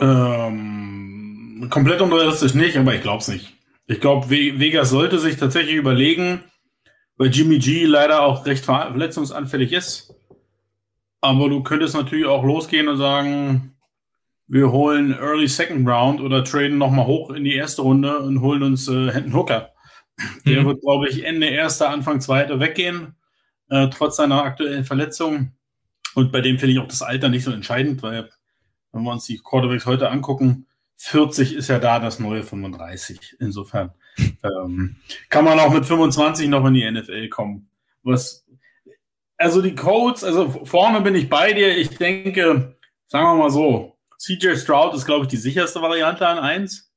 Ähm, komplett unrealistisch nicht, aber ich glaube es nicht. Ich glaube, Vegas sollte sich tatsächlich überlegen, weil Jimmy G leider auch recht verletzungsanfällig ist. Aber du könntest natürlich auch losgehen und sagen, wir holen Early Second Round oder traden nochmal hoch in die erste Runde und holen uns äh, Hendon Hooker. Der mhm. wird, glaube ich, Ende erster, Anfang zweiter weggehen, äh, trotz seiner aktuellen Verletzung. Und bei dem finde ich auch das Alter nicht so entscheidend, weil wenn wir uns die Quarterbacks heute angucken, 40 ist ja da das neue 35. Insofern ähm, kann man auch mit 25 noch in die NFL kommen. Was, also die Codes, also vorne bin ich bei dir. Ich denke, sagen wir mal so, CJ Stroud ist, glaube ich, die sicherste Variante an 1.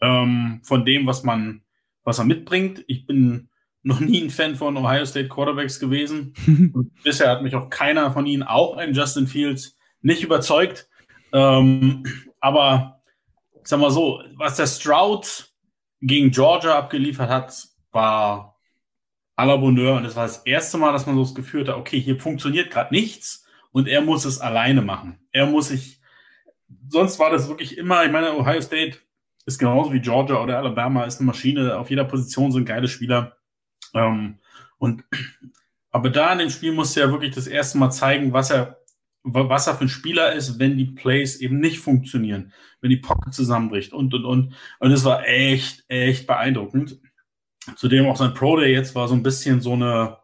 Ähm, von dem, was man, was er mitbringt. Ich bin noch nie ein Fan von Ohio State Quarterbacks gewesen. Und bisher hat mich auch keiner von ihnen, auch ein Justin Fields, nicht überzeugt. Ähm, aber ich sag mal so, was der Stroud gegen Georgia abgeliefert hat, war à la Bonheur. Und das war das erste Mal, dass man so das Gefühl hatte, okay, hier funktioniert gerade nichts und er muss es alleine machen. Er muss sich, sonst war das wirklich immer, ich meine, Ohio State ist genauso wie Georgia oder Alabama, ist eine Maschine. Auf jeder Position sind geile Spieler. Ähm, und, aber da in dem Spiel musste er wirklich das erste Mal zeigen, was er was er für ein Spieler ist, wenn die Plays eben nicht funktionieren, wenn die Pocket zusammenbricht und, und, und. Und es war echt, echt beeindruckend. Zudem auch sein Pro Day jetzt war so ein bisschen so eine,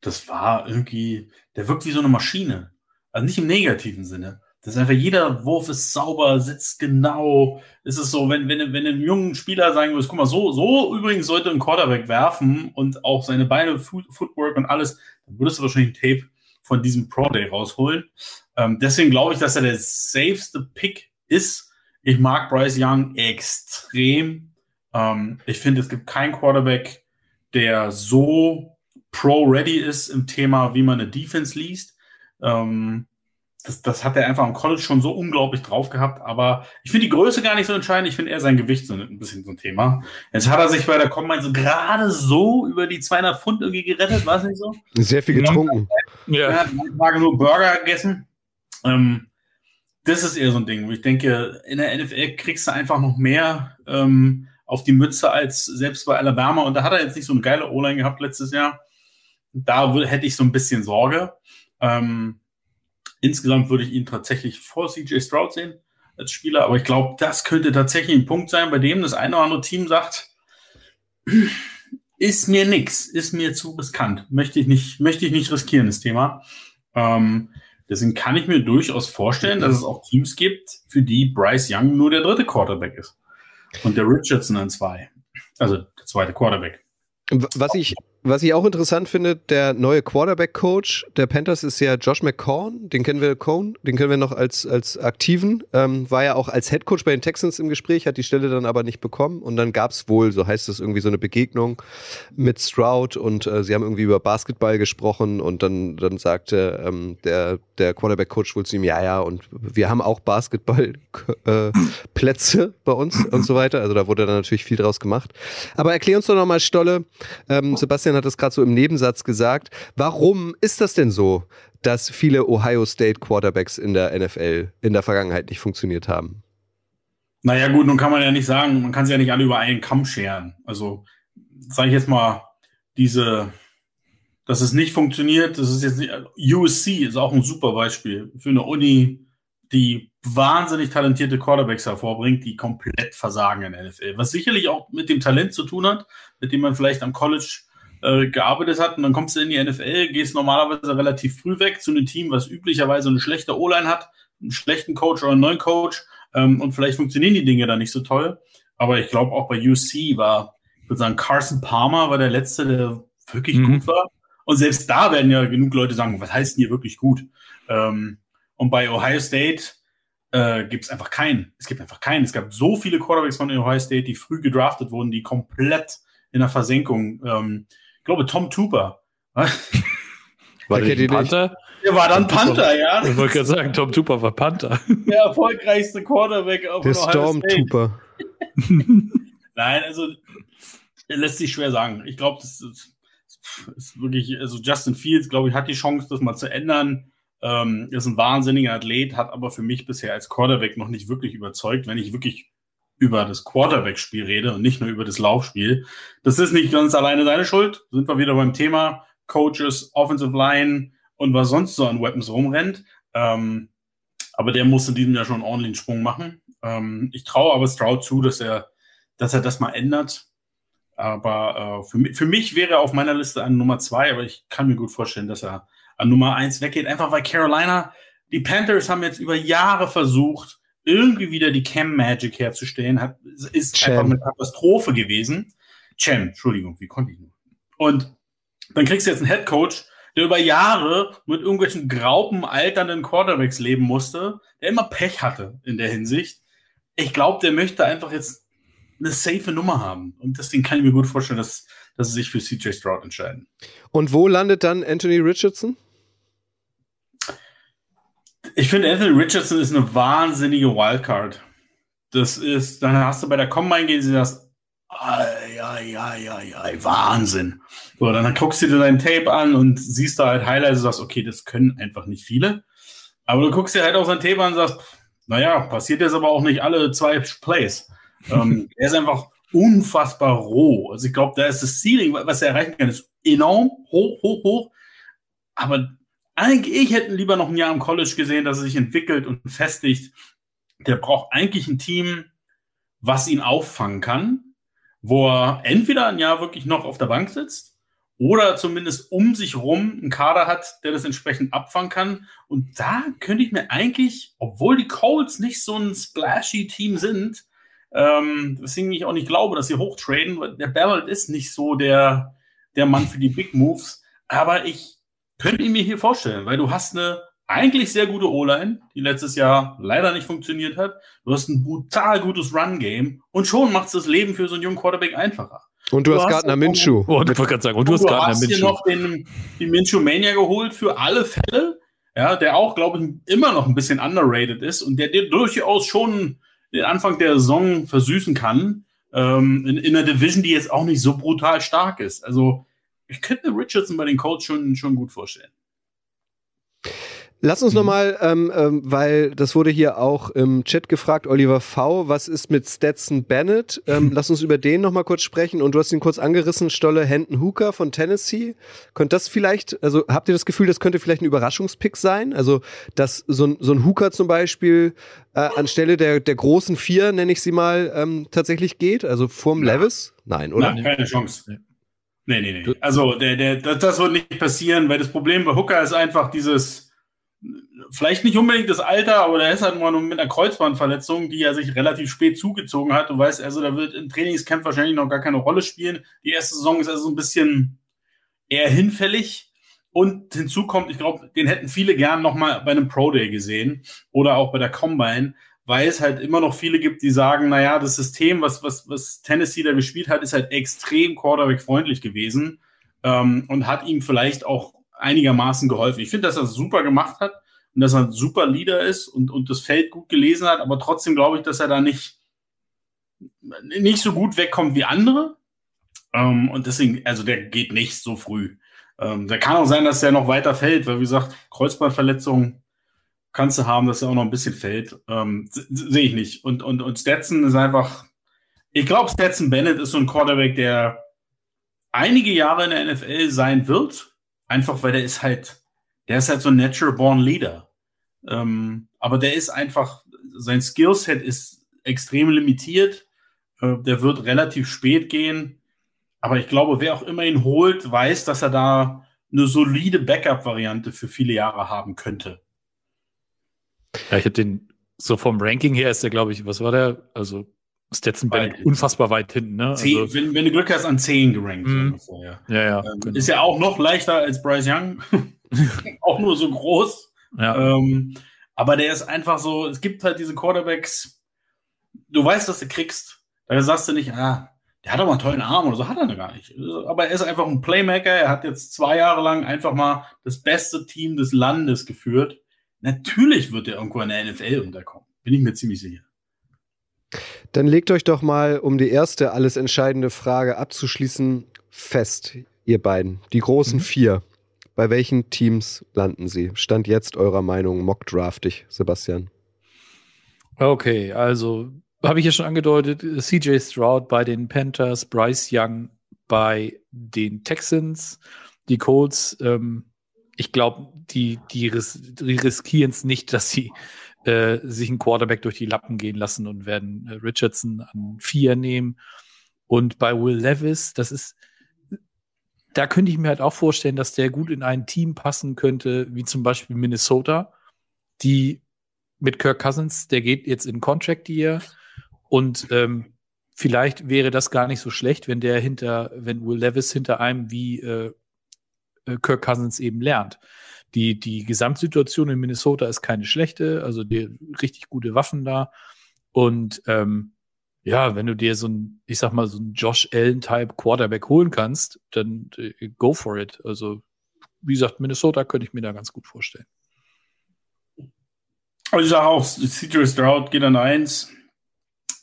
das war irgendwie, der wirkt wie so eine Maschine. Also nicht im negativen Sinne. Das ist einfach jeder Wurf ist sauber, sitzt genau. Es ist so, wenn, wenn, wenn einem jungen Spieler sagen würdest, guck mal, so, so übrigens sollte ein Quarterback werfen und auch seine Beine, Footwork und alles, dann würdest du wahrscheinlich ein Tape von diesem Pro Day rausholen. Ähm, deswegen glaube ich, dass er der safeste Pick ist. Ich mag Bryce Young extrem. Ähm, ich finde, es gibt keinen Quarterback, der so pro-ready ist im Thema, wie man eine Defense liest. Ähm, das, das hat er einfach am College schon so unglaublich drauf gehabt. Aber ich finde die Größe gar nicht so entscheidend. Ich finde eher sein Gewicht so ein bisschen so ein Thema. Jetzt hat er sich bei der Combine so gerade so über die 200 Pfund irgendwie gerettet, war es nicht so? Sehr viel getrunken. Ja, er hat Tage nur Burger gegessen. Ähm, das ist eher so ein Ding, wo ich denke, in der NFL kriegst du einfach noch mehr ähm, auf die Mütze als selbst bei Alabama. Und da hat er jetzt nicht so eine geile O-Line gehabt letztes Jahr. Da hätte ich so ein bisschen Sorge. Ähm, Insgesamt würde ich ihn tatsächlich vor CJ Stroud sehen als Spieler, aber ich glaube, das könnte tatsächlich ein Punkt sein, bei dem das eine oder andere Team sagt, ist mir nix, ist mir zu riskant, möchte ich nicht, möchte ich nicht riskieren, das Thema. Ähm, deswegen kann ich mir durchaus vorstellen, dass es auch Teams gibt, für die Bryce Young nur der dritte Quarterback ist und der Richardson ein zwei, also der zweite Quarterback. Was ich was ich auch interessant finde, der neue Quarterback-Coach der Panthers ist ja Josh McCown. Den kennen wir, Cohn, den kennen wir noch als, als Aktiven. Ähm, war ja auch als Headcoach bei den Texans im Gespräch, hat die Stelle dann aber nicht bekommen. Und dann gab's wohl, so heißt es, irgendwie so eine Begegnung mit Stroud und äh, sie haben irgendwie über Basketball gesprochen und dann, dann sagte ähm, der, der Quarterback-Coach wohl zu ihm, ja, ja, und wir haben auch Basketballplätze äh, bei uns und so weiter. Also da wurde dann natürlich viel draus gemacht. Aber erklär uns doch nochmal, Stolle, ähm, Sebastian Sebastian hat das gerade so im Nebensatz gesagt. Warum ist das denn so, dass viele Ohio State Quarterbacks in der NFL in der Vergangenheit nicht funktioniert haben? Naja, gut, nun kann man ja nicht sagen, man kann sie ja nicht alle über einen Kamm scheren. Also, sage ich jetzt mal, diese, dass es nicht funktioniert, das ist jetzt nicht, USC ist auch ein super Beispiel für eine Uni, die wahnsinnig talentierte Quarterbacks hervorbringt, die komplett versagen in der NFL. Was sicherlich auch mit dem Talent zu tun hat, mit dem man vielleicht am College äh, gearbeitet hat und dann kommst du in die NFL, gehst normalerweise relativ früh weg zu einem Team, was üblicherweise eine schlechte O-Line hat, einen schlechten Coach oder einen neuen Coach ähm, und vielleicht funktionieren die Dinge da nicht so toll. Aber ich glaube auch bei UC war, ich würde sagen, Carson Palmer war der letzte, der wirklich mhm. gut war. Und selbst da werden ja genug Leute sagen, was heißt denn hier wirklich gut? Ähm, Und bei Ohio State äh, gibt es einfach keinen. Es gibt einfach keinen. Es gab so viele Quarterbacks von Ohio State, die früh gedraftet wurden, die komplett in der Versenkung. Ähm, ich glaube, Tom Tuber. War der nicht Panther? Der war dann Panther, ja. Ich wollte gerade sagen, Tom Tuber war Panther. Der erfolgreichste Quarterback auf Der Stormtrooper. Nein, also lässt sich schwer sagen. Ich glaube, das ist, ist, wirklich, also Justin Fields, glaube ich, hat die Chance, das mal zu ändern. Ähm, ist ein wahnsinniger Athlet, hat aber für mich bisher als Quarterback noch nicht wirklich überzeugt, wenn ich wirklich über das Quarterback-Spiel rede und nicht nur über das Laufspiel. Das ist nicht ganz alleine seine Schuld. Sind wir wieder beim Thema Coaches, Offensive Line und was sonst so an Weapons rumrennt. Ähm, aber der muss in diesem Jahr schon einen ordentlichen Sprung machen. Ähm, ich traue aber Stroud zu, dass er, dass er das mal ändert. Aber äh, für, für mich wäre er auf meiner Liste an Nummer zwei, aber ich kann mir gut vorstellen, dass er an Nummer eins weggeht. Einfach weil Carolina, die Panthers haben jetzt über Jahre versucht, irgendwie wieder die Cam Magic herzustellen. Hat, ist Cem. einfach eine Katastrophe gewesen. Cem, Entschuldigung, wie konnte ich nur? Und dann kriegst du jetzt einen Head Coach, der über Jahre mit irgendwelchen graupen, alternden Quarterbacks leben musste, der immer Pech hatte in der Hinsicht. Ich glaube, der möchte einfach jetzt eine safe Nummer haben. Und deswegen kann ich mir gut vorstellen, dass, dass sie sich für CJ Stroud entscheiden. Und wo landet dann Anthony Richardson? Ich finde, Anthony Richardson ist eine wahnsinnige Wildcard. Das ist, dann hast du bei der Combine gehen sie das, ai, ai, ai, ai, ai, Wahnsinn. So, dann guckst du dir dein Tape an und siehst da halt Highlights und sagst, okay, das können einfach nicht viele. Aber du guckst dir halt auch sein Tape an und sagst, naja, passiert jetzt aber auch nicht alle zwei Plays ähm, er ist einfach unfassbar roh. Also ich glaube, da ist das Ceiling, was er erreichen kann, ist enorm hoch, hoch, hoch. Aber eigentlich, ich hätte lieber noch ein Jahr im College gesehen, dass er sich entwickelt und festigt. Der braucht eigentlich ein Team, was ihn auffangen kann, wo er entweder ein Jahr wirklich noch auf der Bank sitzt oder zumindest um sich rum einen Kader hat, der das entsprechend abfangen kann. Und da könnte ich mir eigentlich, obwohl die Colts nicht so ein splashy Team sind, ähm, deswegen ich auch nicht glaube, dass sie hochtraden, weil der Ballard ist nicht so der, der Mann für die Big Moves. Aber ich könnte ihn mir hier vorstellen, weil du hast eine eigentlich sehr gute O-Line, die letztes Jahr leider nicht funktioniert hat. Du hast ein brutal gutes Run-Game und schon macht es das Leben für so einen jungen Quarterback einfacher. Und du, du hast Gardner Minshew. Oh, ich wollte sagen, und du, und hast Gardner Minshew. Du hast dir noch den, den Minshew Mania geholt für alle Fälle, ja, der auch, glaube ich, immer noch ein bisschen underrated ist und der dir durchaus schon den Anfang der Saison versüßen kann, ähm, in, in einer Division, die jetzt auch nicht so brutal stark ist. Also ich könnte mir Richardson bei den Colts schon, schon gut vorstellen. Lass uns mhm. nochmal, ähm, ähm, weil das wurde hier auch im Chat gefragt, Oliver V., was ist mit Stetson Bennett? Ähm, lass uns über den nochmal kurz sprechen. Und du hast ihn kurz angerissen, Stolle Hendon Hooker von Tennessee. Könnte das vielleicht, also habt ihr das Gefühl, das könnte vielleicht ein Überraschungspick sein? Also, dass so ein, so ein Hooker zum Beispiel äh, anstelle der, der großen Vier, nenne ich sie mal, ähm, tatsächlich geht? Also vorm ja. Levis? Nein, oder? Nein, keine Chance. Nee, nee, nee. Also, der, der, das, wird nicht passieren, weil das Problem bei Hooker ist einfach dieses, vielleicht nicht unbedingt das Alter, aber der ist halt mal nur mit einer Kreuzbandverletzung, die er sich relativ spät zugezogen hat. Du weißt, also da wird im Trainingscamp wahrscheinlich noch gar keine Rolle spielen. Die erste Saison ist also ein bisschen eher hinfällig. Und hinzu kommt, ich glaube, den hätten viele gern noch mal bei einem Pro Day gesehen oder auch bei der Combine, weil es halt immer noch viele gibt, die sagen, naja, das System, was, was, was Tennessee da gespielt hat, ist halt extrem Quarterback-freundlich gewesen ähm, und hat ihm vielleicht auch einigermaßen geholfen. Ich finde, dass er es super gemacht hat und dass er ein super Leader ist und, und das Feld gut gelesen hat, aber trotzdem glaube ich, dass er da nicht, nicht so gut wegkommt wie andere. Ähm, und deswegen, also der geht nicht so früh. Ähm, da kann auch sein, dass er noch weiter fällt, weil wie gesagt, Kreuzbandverletzung kannst du haben, dass er auch noch ein bisschen fällt. Ähm, Sehe ich nicht. Und, und, und Stetson ist einfach, ich glaube, Stetson Bennett ist so ein Quarterback, der einige Jahre in der NFL sein wird Einfach weil der ist halt, der ist halt so ein natural born leader. Ähm, aber der ist einfach, sein Skillset ist extrem limitiert. Äh, der wird relativ spät gehen. Aber ich glaube, wer auch immer ihn holt, weiß, dass er da eine solide Backup-Variante für viele Jahre haben könnte. Ja, ich habe den, so vom Ranking her ist der, glaube ich, was war der? Also Stetson Bennett unfassbar weit hinten, ne? Also, wenn, wenn, du Glück hast, an 10 gerankt. Mm, ja, ja. ja ähm, genau. Ist ja auch noch leichter als Bryce Young. auch nur so groß. Ja. Ähm, Aber der ist einfach so, es gibt halt diese Quarterbacks, du weißt, was du kriegst. Da sagst du nicht, ah, der hat aber einen tollen Arm oder so, hat er gar nicht. Aber er ist einfach ein Playmaker. Er hat jetzt zwei Jahre lang einfach mal das beste Team des Landes geführt. Natürlich wird er irgendwo in der NFL unterkommen. Bin ich mir ziemlich sicher. Dann legt euch doch mal, um die erste alles entscheidende Frage abzuschließen, fest, ihr beiden. Die großen mhm. vier. Bei welchen Teams landen sie? Stand jetzt eurer Meinung mockdraftig, Sebastian? Okay, also habe ich ja schon angedeutet, CJ Stroud bei den Panthers, Bryce Young bei den Texans, die Colts, ähm, ich glaube, die, die, ris die riskieren es nicht, dass sie äh, sich einen Quarterback durch die Lappen gehen lassen und werden äh, Richardson an vier nehmen. Und bei Will Levis, das ist, da könnte ich mir halt auch vorstellen, dass der gut in ein Team passen könnte, wie zum Beispiel Minnesota, die mit Kirk Cousins, der geht jetzt in Contract Year und ähm, vielleicht wäre das gar nicht so schlecht, wenn der hinter, wenn Will Levis hinter einem wie äh, äh, Kirk Cousins eben lernt. Die, die Gesamtsituation in Minnesota ist keine schlechte, also die richtig gute Waffen da. Und ähm, ja, wenn du dir so ein, ich sag mal, so ein Josh Allen-Type Quarterback holen kannst, dann äh, go for it. Also, wie gesagt, Minnesota könnte ich mir da ganz gut vorstellen. Also ich sage auch, CJ Stroud geht an eins.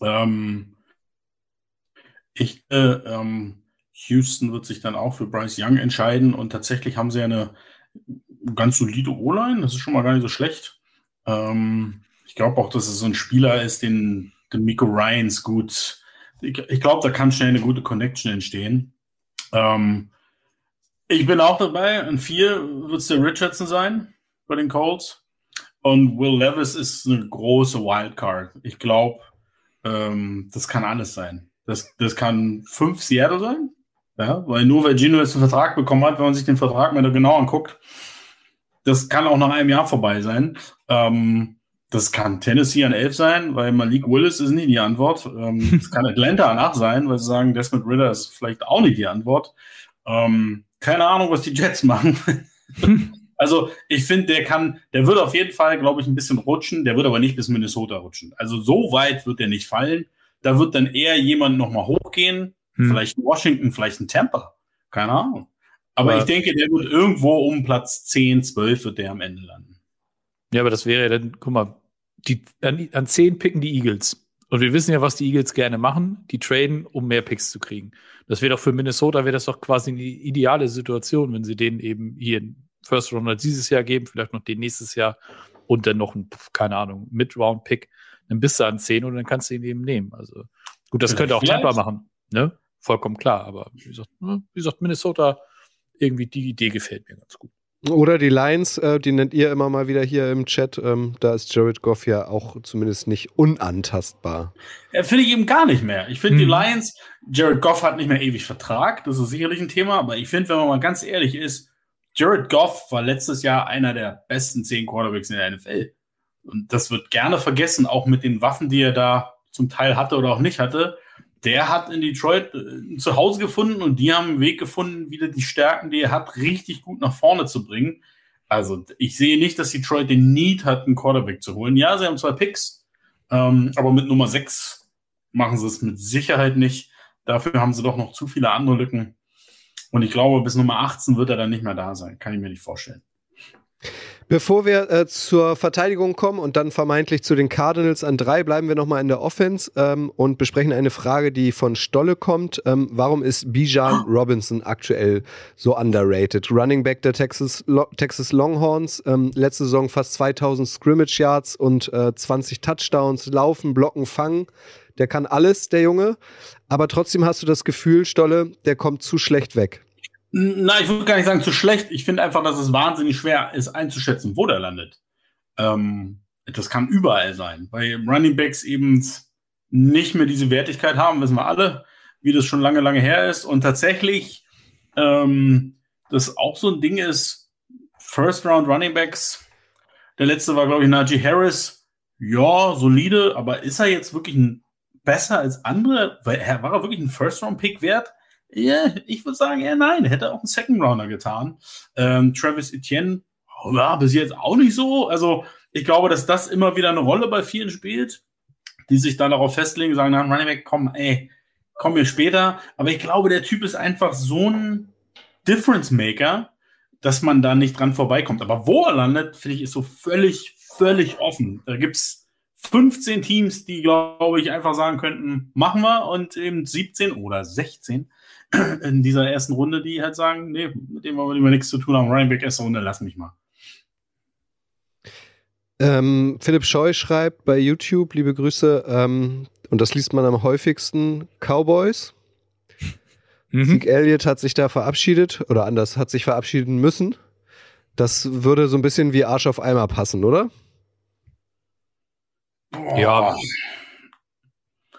Ähm, ich, äh, ähm, Houston wird sich dann auch für Bryce Young entscheiden und tatsächlich haben sie eine ganz solide O-Line. Das ist schon mal gar nicht so schlecht. Ähm, ich glaube auch, dass es so ein Spieler ist, den, den Miko Ryans gut. Ich, ich glaube, da kann schnell eine gute Connection entstehen. Ähm, ich bin auch dabei. In vier wird es der Richardson sein bei den Colts. Und Will Levis ist eine große Wildcard. Ich glaube, ähm, das kann alles sein. Das, das kann fünf Seattle sein. Ja, weil nur weil Gino jetzt einen Vertrag bekommen hat, wenn man sich den Vertrag mal genau anguckt, das kann auch nach einem Jahr vorbei sein. Ähm, das kann Tennessee an elf sein, weil Malik Willis ist nicht die Antwort. Ähm, das kann Atlanta an acht sein, weil sie sagen, Desmond Ritter ist vielleicht auch nicht die Antwort. Ähm, keine Ahnung, was die Jets machen. also ich finde, der kann, der wird auf jeden Fall, glaube ich, ein bisschen rutschen. Der wird aber nicht bis Minnesota rutschen. Also so weit wird er nicht fallen. Da wird dann eher jemand nochmal hochgehen hm. Vielleicht ein Washington, vielleicht ein Tampa. Keine Ahnung. Aber, aber ich denke, der wird irgendwo um Platz 10, 12 wird der am Ende landen. Ja, aber das wäre ja dann, guck mal, die, an, an 10 picken die Eagles. Und wir wissen ja, was die Eagles gerne machen. Die traden, um mehr Picks zu kriegen. Das wäre doch für Minnesota, wäre das doch quasi eine ideale Situation, wenn sie denen eben hier einen First Rounder dieses Jahr geben, vielleicht noch den nächstes Jahr und dann noch ein, keine Ahnung, Mid-Round-Pick. Dann bist du an 10 und dann kannst du ihn eben nehmen. Also, gut, das vielleicht könnte auch Tampa machen, ne? Vollkommen klar. Aber wie gesagt, ne, wie gesagt, Minnesota, irgendwie die Idee gefällt mir ganz gut. Oder die Lions, äh, die nennt ihr immer mal wieder hier im Chat. Ähm, da ist Jared Goff ja auch zumindest nicht unantastbar. Ja, finde ich eben gar nicht mehr. Ich finde hm. die Lions, Jared Goff hat nicht mehr ewig Vertrag, das ist sicherlich ein Thema, aber ich finde, wenn man mal ganz ehrlich ist, Jared Goff war letztes Jahr einer der besten zehn Quarterbacks in der NFL. Und das wird gerne vergessen, auch mit den Waffen, die er da zum Teil hatte oder auch nicht hatte der hat in Detroit ein äh, Zuhause gefunden und die haben einen Weg gefunden, wieder die Stärken, die er hat, richtig gut nach vorne zu bringen. Also ich sehe nicht, dass Detroit den Need hat, einen Quarterback zu holen. Ja, sie haben zwei Picks, ähm, aber mit Nummer 6 machen sie es mit Sicherheit nicht. Dafür haben sie doch noch zu viele andere Lücken. Und ich glaube, bis Nummer 18 wird er dann nicht mehr da sein. Kann ich mir nicht vorstellen. Bevor wir äh, zur Verteidigung kommen und dann vermeintlich zu den Cardinals an drei, bleiben wir nochmal in der Offense ähm, und besprechen eine Frage, die von Stolle kommt. Ähm, warum ist Bijan Robinson aktuell so underrated? Running Back der Texas, Lo Texas Longhorns, ähm, letzte Saison fast 2000 Scrimmage Yards und äh, 20 Touchdowns, laufen, blocken, fangen. Der kann alles, der Junge. Aber trotzdem hast du das Gefühl, Stolle, der kommt zu schlecht weg. Na, ich würde gar nicht sagen zu schlecht. Ich finde einfach, dass es wahnsinnig schwer ist einzuschätzen, wo der landet. Ähm, das kann überall sein, weil Running Backs eben nicht mehr diese Wertigkeit haben, wissen wir alle, wie das schon lange, lange her ist. Und tatsächlich, ähm, das auch so ein Ding ist, First Round Running Backs. Der letzte war, glaube ich, Najee Harris. Ja, solide, aber ist er jetzt wirklich ein besser als andere? War er wirklich ein First Round Pick wert? Ja, ich würde sagen, ja, nein, hätte auch ein Second Rounder getan. Ähm, Travis Etienne, ja, bis jetzt auch nicht so. Also, Ich glaube, dass das immer wieder eine Rolle bei vielen spielt, die sich dann darauf festlegen, sagen, na, Running Back, komm, ey, komm mir später. Aber ich glaube, der Typ ist einfach so ein Difference Maker, dass man da nicht dran vorbeikommt. Aber wo er landet, finde ich, ist so völlig, völlig offen. Da gibt's 15 Teams, die, glaube ich, einfach sagen könnten, machen wir und eben 17 oder 16 in dieser ersten Runde, die halt sagen, nee, mit dem wollen wir lieber nichts zu tun haben. Ryan Beck, erste Runde, lass mich mal. Ähm, Philipp Scheu schreibt bei YouTube, liebe Grüße, ähm, und das liest man am häufigsten, Cowboys. Mhm. Zeke Elliott hat sich da verabschiedet oder anders hat sich verabschieden müssen. Das würde so ein bisschen wie Arsch auf Eimer passen, oder? Ja.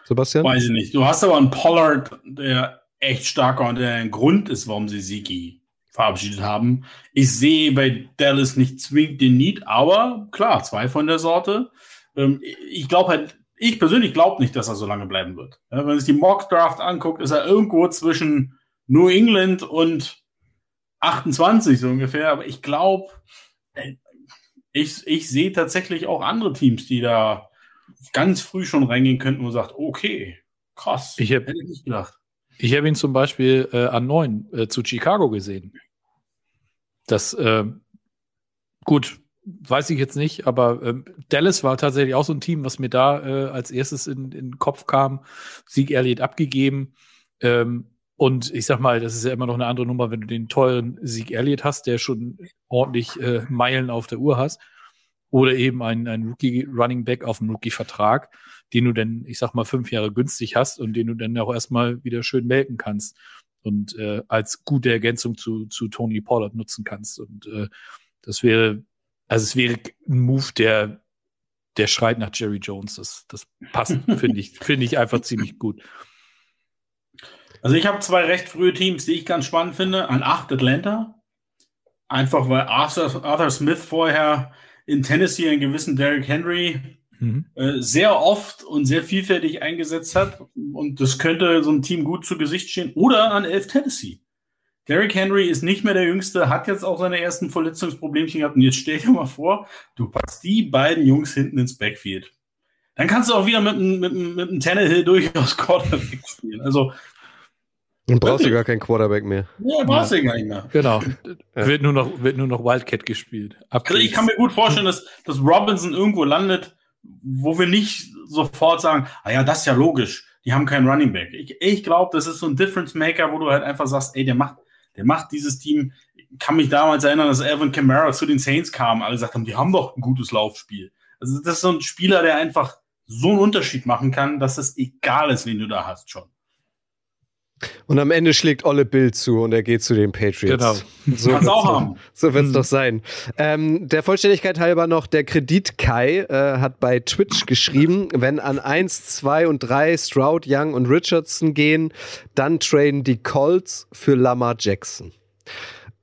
Sebastian? Weiß ich nicht. Du hast aber einen Pollard, der echt stark war und der Grund ist, warum sie Siki verabschiedet haben. Ich sehe bei Dallas nicht zwingend den Need, aber klar, zwei von der Sorte. Ähm, ich glaube halt, ich persönlich glaube nicht, dass er so lange bleiben wird. wenn man sich die Mock Draft anguckt, ist er irgendwo zwischen New England und 28 so ungefähr. Aber ich glaube, äh, ich, ich sehe tatsächlich auch andere Teams, die da ganz früh schon reingehen könnten und sagt, okay, krass, ich hab, hätte ich nicht gedacht. Ich habe ihn zum Beispiel äh, an neun äh, zu Chicago gesehen. Das, äh, gut, weiß ich jetzt nicht, aber ähm, Dallas war tatsächlich auch so ein Team, was mir da äh, als erstes in, in den Kopf kam. Sieg Elliott abgegeben. Ähm, und ich sag mal, das ist ja immer noch eine andere Nummer, wenn du den teuren Sieg Elliott hast, der schon ordentlich äh, Meilen auf der Uhr hast. Oder eben einen, einen Rookie Running Back auf dem Rookie-Vertrag, den du dann, ich sag mal, fünf Jahre günstig hast und den du dann auch erstmal wieder schön melken kannst und äh, als gute Ergänzung zu, zu Tony Pollard nutzen kannst. Und äh, das wäre also es wäre ein Move, der, der schreit nach Jerry Jones. Das, das passt, finde ich, finde ich einfach ziemlich gut. Also ich habe zwei recht frühe Teams, die ich ganz spannend finde. An acht Atlanta. Einfach weil Arthur, Arthur Smith vorher in Tennessee einen gewissen Derrick Henry mhm. äh, sehr oft und sehr vielfältig eingesetzt hat. Und das könnte so ein Team gut zu Gesicht stehen. Oder an elf Tennessee. Derrick Henry ist nicht mehr der Jüngste, hat jetzt auch seine ersten Verletzungsproblemchen gehabt. Und jetzt stell dir mal vor, du packst die beiden Jungs hinten ins Backfield. Dann kannst du auch wieder mit, mit, mit einem Tannehill durchaus Quarterback spielen. Also, dann brauchst du gar keinen Quarterback mehr. Ja, brauchst du gar nicht mehr. Genau. Ja. Wird, nur noch, wird nur noch Wildcat gespielt. Also ich kann mir gut vorstellen, dass, dass Robinson irgendwo landet, wo wir nicht sofort sagen, ah ja, das ist ja logisch. Die haben keinen Running Back. Ich, ich glaube, das ist so ein Difference Maker, wo du halt einfach sagst, ey, der macht, der macht dieses Team. Ich kann mich damals erinnern, dass Alvin Kamara zu den Saints kam. Alle gesagt haben, die haben doch ein gutes Laufspiel. Also das ist so ein Spieler, der einfach so einen Unterschied machen kann, dass es egal ist, wen du da hast schon. Und am Ende schlägt Olle Bill zu und er geht zu den Patriots. Genau. So Kannst auch haben. So wird es mhm. doch sein. Ähm, der Vollständigkeit halber noch, der Kredit Kai äh, hat bei Twitch geschrieben, wenn an 1, 2 und 3 Stroud, Young und Richardson gehen, dann traden die Colts für Lamar Jackson.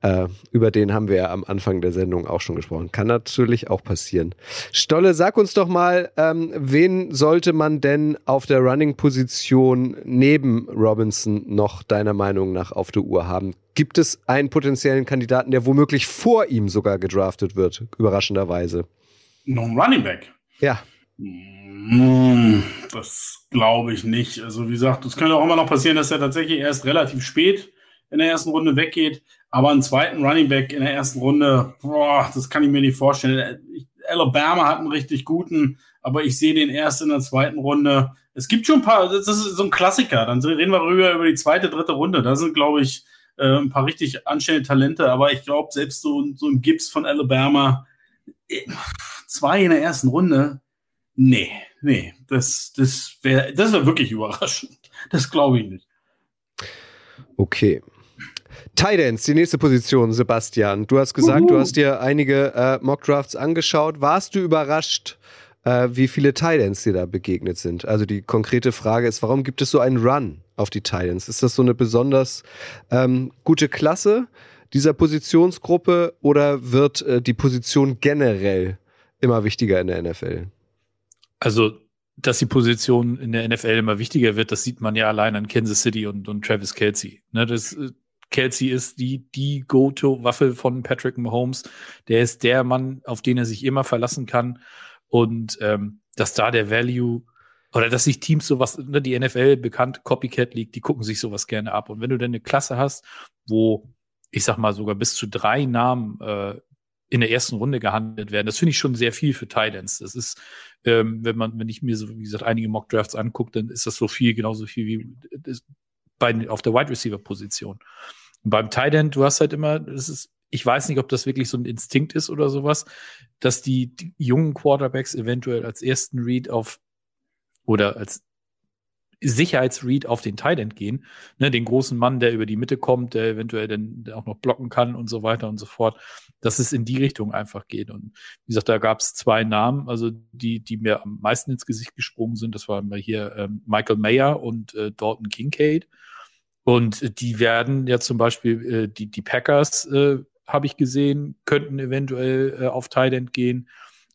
Äh, über den haben wir ja am Anfang der Sendung auch schon gesprochen. Kann natürlich auch passieren. Stolle, sag uns doch mal, ähm, wen sollte man denn auf der Running-Position neben Robinson noch deiner Meinung nach auf der Uhr haben? Gibt es einen potenziellen Kandidaten, der womöglich vor ihm sogar gedraftet wird, überraschenderweise? Noch ein Running Back? Ja. Hm, das glaube ich nicht. Also wie gesagt, es könnte auch immer noch passieren, dass er tatsächlich erst relativ spät in der ersten Runde weggeht. Aber einen zweiten Running Back in der ersten Runde, boah, das kann ich mir nicht vorstellen. Alabama hat einen richtig guten, aber ich sehe den erst in der zweiten Runde. Es gibt schon ein paar, das ist so ein Klassiker. Dann reden wir rüber über die zweite, dritte Runde. Da sind, glaube ich, äh, ein paar richtig anständige Talente, aber ich glaube, selbst so, so ein Gibbs von Alabama, äh, zwei in der ersten Runde, nee, nee, das, das wäre das wär wirklich überraschend. Das glaube ich nicht. Okay. Tidance, die nächste Position, Sebastian. Du hast gesagt, Uhu. du hast dir einige äh, Mockdrafts angeschaut. Warst du überrascht, äh, wie viele Tidance dir da begegnet sind? Also die konkrete Frage ist, warum gibt es so einen Run auf die Tidance? Ist das so eine besonders ähm, gute Klasse dieser Positionsgruppe oder wird äh, die Position generell immer wichtiger in der NFL? Also dass die Position in der NFL immer wichtiger wird, das sieht man ja allein an Kansas City und, und Travis Kelsey. Ne, das äh, Kelsey ist die, die Go-To-Waffe von Patrick Mahomes. Der ist der Mann, auf den er sich immer verlassen kann. Und ähm, dass da der Value oder dass sich Teams sowas, ne, die NFL bekannt Copycat liegt, die gucken sich sowas gerne ab. Und wenn du dann eine Klasse hast, wo ich sag mal sogar bis zu drei Namen äh, in der ersten Runde gehandelt werden. Das finde ich schon sehr viel für Titans. Das ist, ähm, wenn man, wenn ich mir so, wie gesagt, einige Mock Drafts angucke, dann ist das so viel, genauso viel wie bei, auf der Wide Receiver Position. Und beim Titan, du hast halt immer, das ist, ich weiß nicht, ob das wirklich so ein Instinkt ist oder sowas, dass die, die jungen Quarterbacks eventuell als ersten Read auf oder als Sicherheitsread auf den Tight End gehen, ne, den großen Mann, der über die Mitte kommt, der eventuell dann auch noch blocken kann und so weiter und so fort, dass es in die Richtung einfach geht. Und wie gesagt, da gab es zwei Namen, also die, die mir am meisten ins Gesicht gesprungen sind. Das waren hier ähm, Michael Mayer und äh, Dalton Kincaid. Und die werden ja zum Beispiel äh, die, die Packers, äh, habe ich gesehen, könnten eventuell äh, auf Tight End gehen.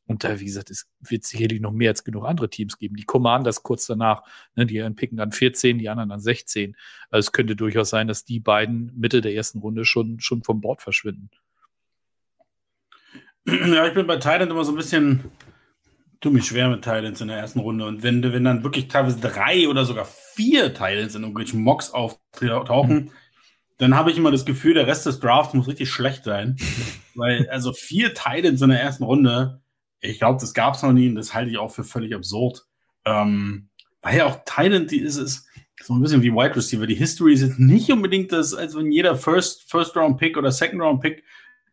Und da, wie gesagt, es wird sicherlich noch mehr als genug andere Teams geben. Die Commanders kurz danach, ne, die picken dann 14, die anderen dann 16. Also es könnte durchaus sein, dass die beiden Mitte der ersten Runde schon, schon vom Bord verschwinden. Ja, ich bin bei Thailand immer so ein bisschen, tu mich schwer mit Thailands in der ersten Runde. Und wenn, wenn dann wirklich teilweise drei oder sogar vier Thailands in irgendwelchen Mocks auftauchen, mhm. dann habe ich immer das Gefühl, der Rest des Drafts muss richtig schlecht sein. Weil, also vier Thailands in der ersten Runde, ich glaube, das gab es noch nie und das halte ich auch für völlig absurd. Ähm, weil ja auch Thailand, die ist es so ein bisschen wie Wide Receiver. Die History ist jetzt nicht unbedingt das, als wenn jeder First, First Round Pick oder Second Round Pick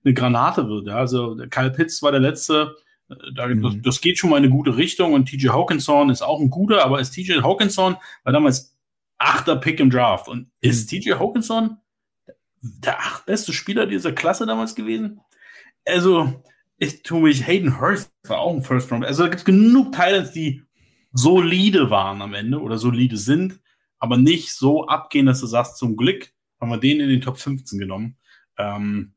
eine Granate wird. Ja? Also Kyle Pitts war der letzte. Äh, da, mhm. das, das, geht schon mal in eine gute Richtung und TJ Hawkinson ist auch ein guter, aber ist TJ Hawkinson war damals achter Pick im Draft und mhm. ist TJ Hawkinson der acht beste Spieler dieser Klasse damals gewesen? Also, ich tue mich, Hayden Hurst war auch ein First Round. Also da gibt es genug Titans, die solide waren am Ende oder solide sind, aber nicht so abgehen, dass du sagst, zum Glück haben wir den in den Top 15 genommen. Ähm,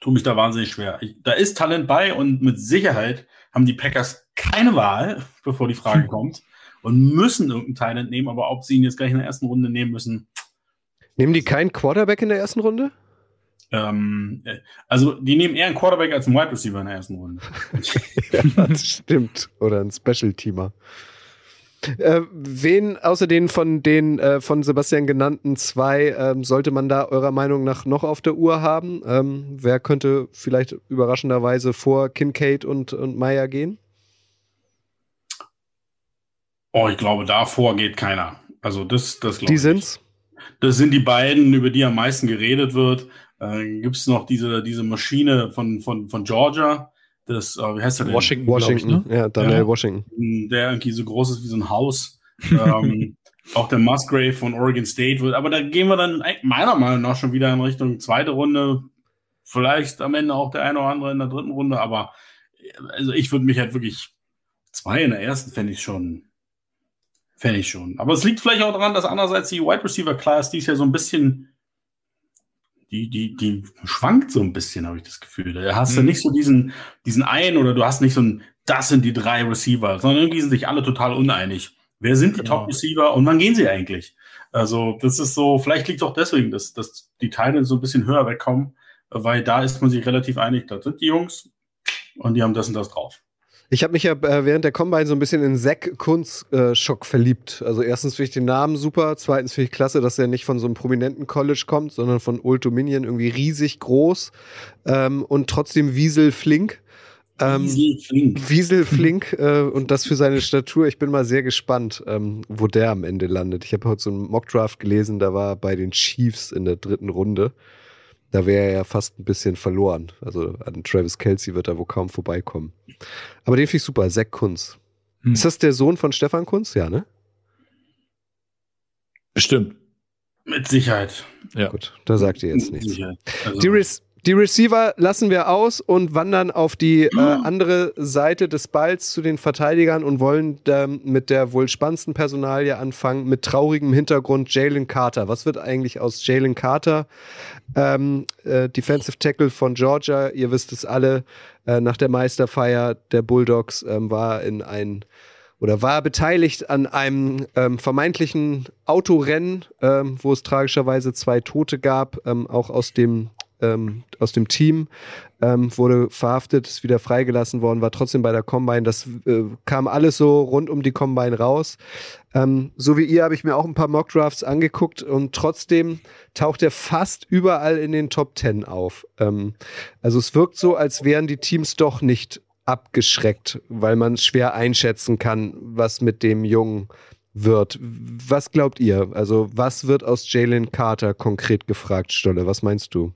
tue mich da wahnsinnig schwer. Ich, da ist Talent bei und mit Sicherheit haben die Packers keine Wahl, bevor die Frage kommt, und müssen irgendeinen Talent nehmen, aber ob sie ihn jetzt gleich in der ersten Runde nehmen müssen. Nehmen die keinen Quarterback in der ersten Runde? Ähm, äh, also die nehmen eher einen Quarterback als einen Wide Receiver in der ersten Runde. ja, das stimmt. Oder ein Special-Teamer. Äh, wen außer den von den äh, von Sebastian genannten zwei ähm, sollte man da eurer Meinung nach noch auf der Uhr haben? Ähm, wer könnte vielleicht überraschenderweise vor Kincaid und, und Meyer gehen? Oh, ich glaube, davor geht keiner. Also das, das glaube Die sind's? Das sind die beiden, über die am meisten geredet wird. Äh, Gibt es noch diese, diese Maschine von, von, von Georgia, das, äh, wie heißt der denn? Washington, Washington, ich, ne? ja, Daniel ja, Washington. Der irgendwie so groß ist wie so ein Haus. ähm, auch der Musgrave von Oregon State wird, aber da gehen wir dann meiner Meinung nach schon wieder in Richtung zweite Runde. Vielleicht am Ende auch der eine oder andere in der dritten Runde, aber also ich würde mich halt wirklich zwei in der ersten fände ich schon, fände ich schon. Aber es liegt vielleicht auch daran, dass andererseits die Wide Receiver Class, die ist ja so ein bisschen die, die, die schwankt so ein bisschen, habe ich das Gefühl. Da hast du mhm. nicht so diesen, diesen einen oder du hast nicht so ein, das sind die drei Receiver, sondern irgendwie sind sich alle total uneinig. Wer sind die genau. Top-Receiver und wann gehen sie eigentlich? Also, das ist so, vielleicht liegt es auch deswegen, dass, dass die Teile so ein bisschen höher wegkommen, weil da ist man sich relativ einig, das sind die Jungs und die haben das und das drauf. Ich habe mich ja äh, während der Combine so ein bisschen in Zack Kunz äh, Schock verliebt. Also erstens finde ich den Namen super, zweitens finde ich klasse, dass er nicht von so einem prominenten College kommt, sondern von Old Dominion irgendwie riesig groß ähm, und trotzdem Wiesel flink. Ähm, Wiesel flink. Wiesel flink äh, und das für seine Statur. Ich bin mal sehr gespannt, ähm, wo der am Ende landet. Ich habe heute so einen Mockdraft gelesen, da war bei den Chiefs in der dritten Runde da wäre er ja fast ein bisschen verloren. Also an Travis Kelsey wird er wohl kaum vorbeikommen. Aber den finde ich super, Zack Kunz. Hm. Ist das der Sohn von Stefan Kunz? Ja, ne? Bestimmt. Mit Sicherheit. Ja. Gut, da sagt ihr jetzt nichts. Also. Die, Re die Receiver lassen wir aus und wandern auf die äh, andere Seite des Balls zu den Verteidigern und wollen ähm, mit der wohl spannendsten Personalie anfangen, mit traurigem Hintergrund Jalen Carter. Was wird eigentlich aus Jalen Carter? Ähm, äh, Defensive Tackle von Georgia, ihr wisst es alle, äh, nach der Meisterfeier der Bulldogs ähm, war in ein oder war beteiligt an einem ähm, vermeintlichen Autorennen, ähm, wo es tragischerweise zwei Tote gab, ähm, auch aus dem ähm, aus dem Team, ähm, wurde verhaftet, ist wieder freigelassen worden, war trotzdem bei der Combine. Das äh, kam alles so rund um die Combine raus. Ähm, so wie ihr habe ich mir auch ein paar Mockdrafts angeguckt und trotzdem taucht er fast überall in den Top Ten auf. Ähm, also es wirkt so, als wären die Teams doch nicht abgeschreckt, weil man schwer einschätzen kann, was mit dem Jungen wird. Was glaubt ihr? Also, was wird aus Jalen Carter konkret gefragt, Stolle? Was meinst du?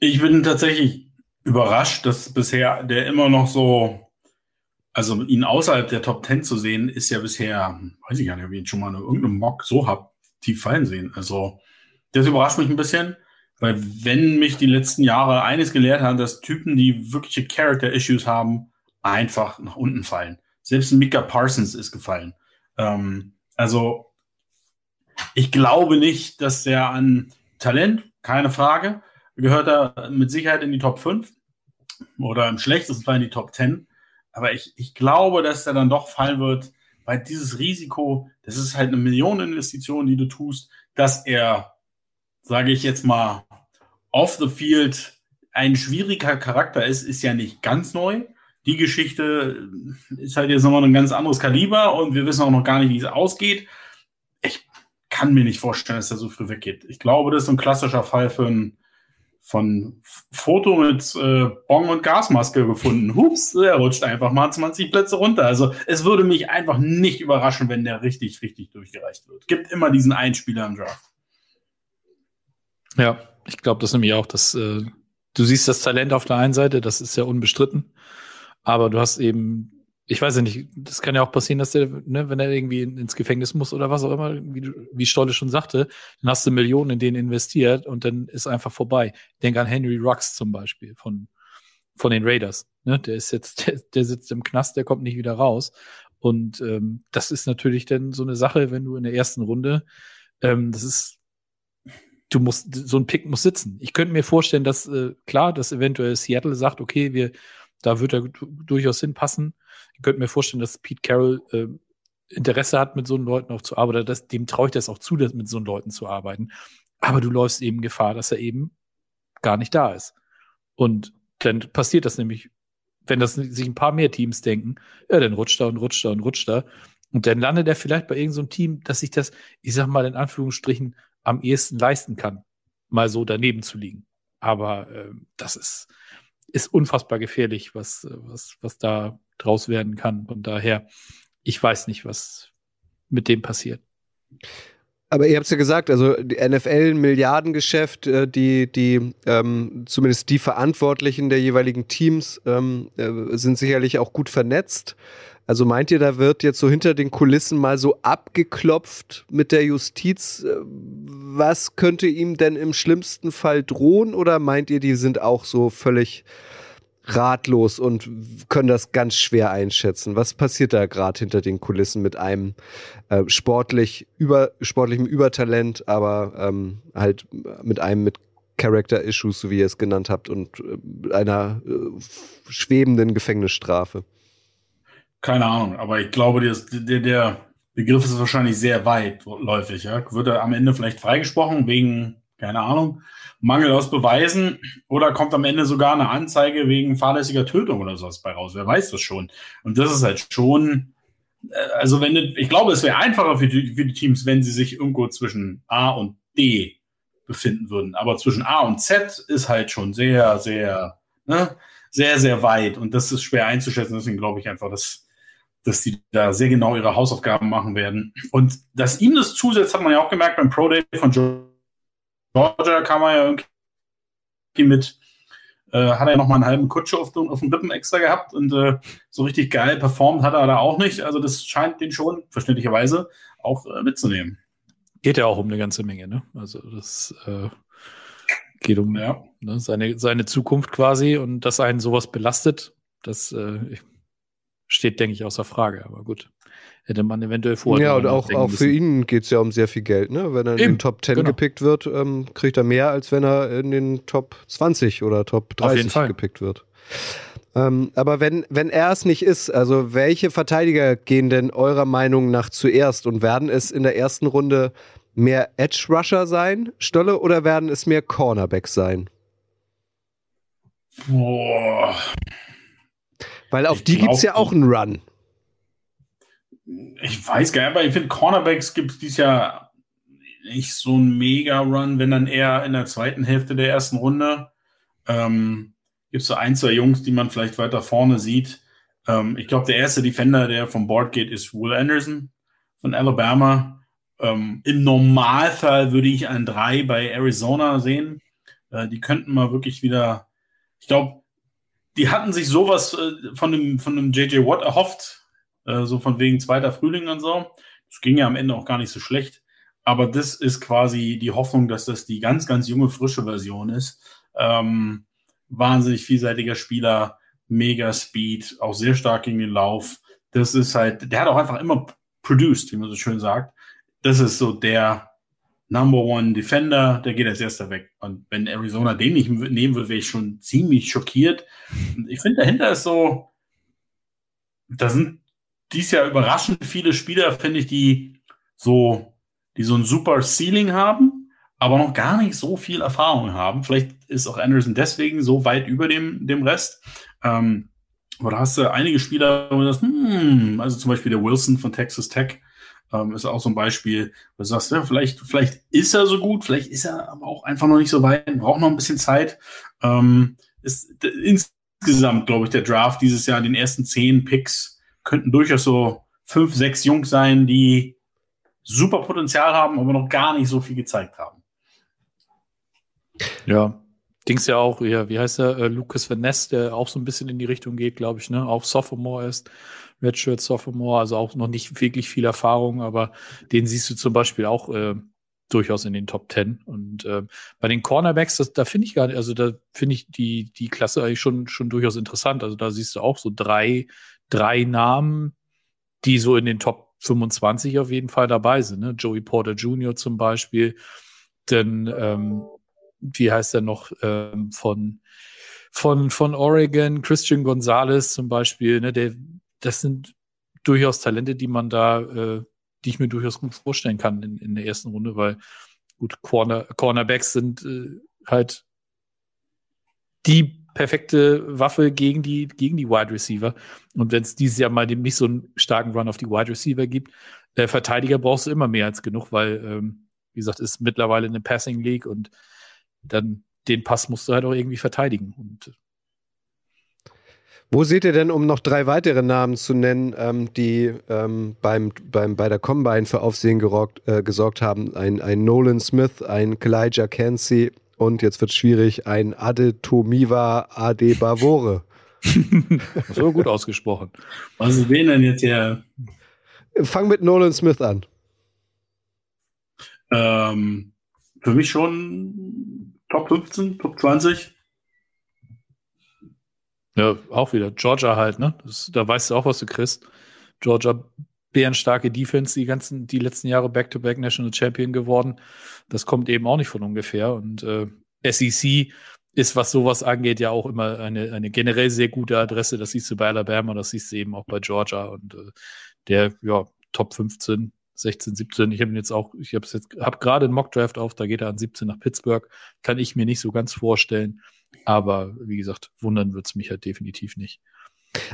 Ich bin tatsächlich überrascht, dass bisher der immer noch so, also ihn außerhalb der Top 10 zu sehen, ist ja bisher, weiß ich gar nicht, ob ich ihn schon mal in irgendeinem Mock so hab tief fallen sehen. Also, das überrascht mich ein bisschen. Weil wenn mich die letzten Jahre eines gelehrt haben, dass Typen, die wirkliche Character-Issues haben, einfach nach unten fallen. Selbst Mika Parsons ist gefallen. Ähm, also ich glaube nicht, dass der an Talent, keine Frage, gehört er mit Sicherheit in die Top 5 oder im schlechtesten Fall in die Top 10. Aber ich, ich glaube, dass er dann doch fallen wird, weil dieses Risiko, das ist halt eine Millioneninvestition, die du tust, dass er sage ich jetzt mal, off the field ein schwieriger Charakter ist, ist ja nicht ganz neu. Die Geschichte ist halt jetzt nochmal ein ganz anderes Kaliber und wir wissen auch noch gar nicht, wie es ausgeht. Ich kann mir nicht vorstellen, dass er so früh weggeht. Ich glaube, das ist ein klassischer Fall für ein von Foto mit äh, Bong und Gasmaske gefunden. Hups, er rutscht einfach mal 20 Plätze runter. Also es würde mich einfach nicht überraschen, wenn der richtig, richtig durchgereicht wird. Gibt immer diesen Einspieler im Draft. Ja, ich glaube das nämlich auch, dass äh, du siehst das Talent auf der einen Seite, das ist ja unbestritten, aber du hast eben, ich weiß ja nicht, das kann ja auch passieren, dass der, ne, wenn er irgendwie ins Gefängnis muss oder was auch immer, wie, wie Stolle schon sagte, dann hast du Millionen in den investiert und dann ist einfach vorbei. Denk an Henry Rux zum Beispiel von von den Raiders. Ne? Der ist jetzt, der, der sitzt im Knast, der kommt nicht wieder raus. Und ähm, das ist natürlich dann so eine Sache, wenn du in der ersten Runde, ähm, das ist du musst, so ein Pick muss sitzen. Ich könnte mir vorstellen, dass, äh, klar, dass eventuell Seattle sagt, okay, wir, da wird er durchaus hinpassen. Ich könnte mir vorstellen, dass Pete Carroll äh, Interesse hat, mit so Leuten auch zu arbeiten. Das, dem traue ich das auch zu, mit so Leuten zu arbeiten. Aber du läufst eben Gefahr, dass er eben gar nicht da ist. Und dann passiert das nämlich, wenn das sich ein paar mehr Teams denken, ja, dann rutscht er und rutscht er und rutscht er. Und dann landet er vielleicht bei irgendeinem so Team, dass sich das, ich sag mal in Anführungsstrichen, am ehesten leisten kann, mal so daneben zu liegen. Aber äh, das ist, ist unfassbar gefährlich, was, was, was da draus werden kann. Und daher, ich weiß nicht, was mit dem passiert. Aber ihr habt es ja gesagt, also die NFL Milliardengeschäft, äh, die, die ähm, zumindest die Verantwortlichen der jeweiligen Teams ähm, äh, sind sicherlich auch gut vernetzt. Also meint ihr, da wird jetzt so hinter den Kulissen mal so abgeklopft mit der Justiz? Äh, was könnte ihm denn im schlimmsten Fall drohen? Oder meint ihr, die sind auch so völlig ratlos und können das ganz schwer einschätzen? Was passiert da gerade hinter den Kulissen mit einem äh, sportlich über, sportlichem Übertalent, aber ähm, halt mit einem mit Character-Issues, so wie ihr es genannt habt, und äh, einer äh, schwebenden Gefängnisstrafe? Keine Ahnung, aber ich glaube, der, der Begriff ist wahrscheinlich sehr weitläufig. Ja? Wird er am Ende vielleicht freigesprochen wegen, keine Ahnung, Mangel aus Beweisen oder kommt am Ende sogar eine Anzeige wegen fahrlässiger Tötung oder sowas bei raus? Wer weiß das schon? Und das ist halt schon, äh, also wenn, ich glaube, es wäre einfacher für die, für die Teams, wenn sie sich irgendwo zwischen A und D befinden würden. Aber zwischen A und Z ist halt schon sehr, sehr, ne, sehr, sehr weit. Und das ist schwer einzuschätzen. Deswegen glaube ich einfach, dass dass die da sehr genau ihre Hausaufgaben machen werden. Und dass ihm das zusetzt, hat man ja auch gemerkt beim Pro Day von Georgia, kam er ja irgendwie mit, äh, hat er ja noch mal einen halben Kutsche auf, auf dem Rippen extra gehabt und äh, so richtig geil performt hat er da auch nicht. Also das scheint den schon, verständlicherweise, auch äh, mitzunehmen. Geht ja auch um eine ganze Menge, ne? Also das äh, geht um ja. ne, seine, seine Zukunft quasi und dass einen sowas belastet, das, äh, ich, steht, denke ich, außer Frage. Aber gut, hätte man eventuell vorher. Ja, und auch, auch für ihn geht es ja um sehr viel Geld. Ne? Wenn er in Eben, den Top 10 genau. gepickt wird, ähm, kriegt er mehr, als wenn er in den Top 20 oder Top 30 gepickt wird. Ähm, aber wenn, wenn er es nicht ist, also welche Verteidiger gehen denn eurer Meinung nach zuerst und werden es in der ersten Runde mehr Edge Rusher sein, Stolle, oder werden es mehr Cornerbacks sein? Boah. Weil auf Ich die glaub, gibt's ja auch einen Run. Ich weiß gar nicht, aber ich finde, Cornerbacks gibt es dieses Jahr nicht so einen Mega-Run, wenn dann eher in der zweiten Hälfte der ersten Runde. Ähm, gibt es so ein, zwei Jungs, die man vielleicht weiter vorne sieht. Ähm, ich glaube, der erste Defender, der vom Board geht, ist Will Anderson von Alabama. Ähm, Im Normalfall würde ich ein 3 bei Arizona sehen. Äh, die könnten mal wirklich wieder, ich glaube, die hatten sich sowas äh, von dem, von dem JJ Watt erhofft, äh, so von wegen zweiter Frühling und so. Das ging ja am Ende auch gar nicht so schlecht. Aber das ist quasi die Hoffnung, dass das die ganz, ganz junge, frische Version ist. Ähm, wahnsinnig vielseitiger Spieler, mega Speed, auch sehr stark gegen den Lauf. Das ist halt, der hat auch einfach immer produced, wie man so schön sagt. Das ist so der Number One Defender, der geht als erster weg. Und wenn Arizona den nicht nehmen will, wäre ich schon ziemlich schockiert. Ich finde, dahinter ist so, da sind dies Jahr überraschend viele Spieler, finde ich, die so, die so ein super Ceiling haben, aber noch gar nicht so viel Erfahrung haben. Vielleicht ist auch Anderson deswegen so weit über dem, dem Rest. Ähm, aber da hast du einige Spieler, wo du sagst, hm, also zum Beispiel der Wilson von Texas Tech, ähm, ist auch so ein Beispiel, wo du sagst, ja, vielleicht, vielleicht ist er so gut, vielleicht ist er aber auch einfach noch nicht so weit, braucht noch ein bisschen Zeit. Ähm, ist insgesamt, glaube ich, der Draft dieses Jahr, den ersten zehn Picks, könnten durchaus so fünf, sechs Jungs sein, die super Potenzial haben, aber noch gar nicht so viel gezeigt haben. Ja. Dings ja auch, ja, wie heißt er? Äh, Lucas Van Ness, der auch so ein bisschen in die Richtung geht, glaube ich, ne? Auch Sophomore ist. Redshirt Sophomore, also auch noch nicht wirklich viel Erfahrung, aber den siehst du zum Beispiel auch äh, durchaus in den Top Ten. Und äh, bei den Cornerbacks, das, da finde ich gar nicht, also da finde ich die, die Klasse eigentlich schon, schon durchaus interessant. Also da siehst du auch so drei, drei Namen, die so in den Top 25 auf jeden Fall dabei sind. Ne? Joey Porter Jr. zum Beispiel. Dann, ähm, wie heißt er noch, ähm, von, von, von Oregon, Christian Gonzalez zum Beispiel, ne? der das sind durchaus Talente, die man da, äh, die ich mir durchaus gut vorstellen kann in, in der ersten Runde, weil gut, Corner, Cornerbacks sind äh, halt die perfekte Waffe gegen die, gegen die Wide Receiver. Und wenn es dieses Jahr mal dem nicht so einen starken Run auf die Wide Receiver gibt, der Verteidiger brauchst du immer mehr als genug, weil, ähm, wie gesagt, ist mittlerweile eine Passing League und dann den Pass musst du halt auch irgendwie verteidigen. Und wo seht ihr denn, um noch drei weitere Namen zu nennen, ähm, die ähm, beim, beim, bei der Combine für Aufsehen gerockt, äh, gesorgt haben? Ein, ein Nolan Smith, ein Kalijah Cansey und jetzt wird schwierig, ein Adetomiwa Adebavore. so gut ausgesprochen. Was ist wen denn jetzt hier? Fang mit Nolan Smith an. Ähm, für mich schon Top 15, Top 20. Ja, auch wieder. Georgia halt, ne? Das, da weißt du auch, was du kriegst. Georgia, bärenstarke Defense, die ganzen, die letzten Jahre Back-to-Back -back National Champion geworden. Das kommt eben auch nicht von ungefähr. Und äh, SEC ist, was sowas angeht, ja auch immer eine, eine generell sehr gute Adresse. Das siehst du bei Alabama, das siehst du eben auch bei Georgia. Und äh, der, ja, Top 15, 16, 17. Ich habe jetzt auch, ich habe jetzt, habe gerade einen Mock-Draft auf, da geht er an 17 nach Pittsburgh. Kann ich mir nicht so ganz vorstellen. Aber wie gesagt, wundern wird es mich halt definitiv nicht.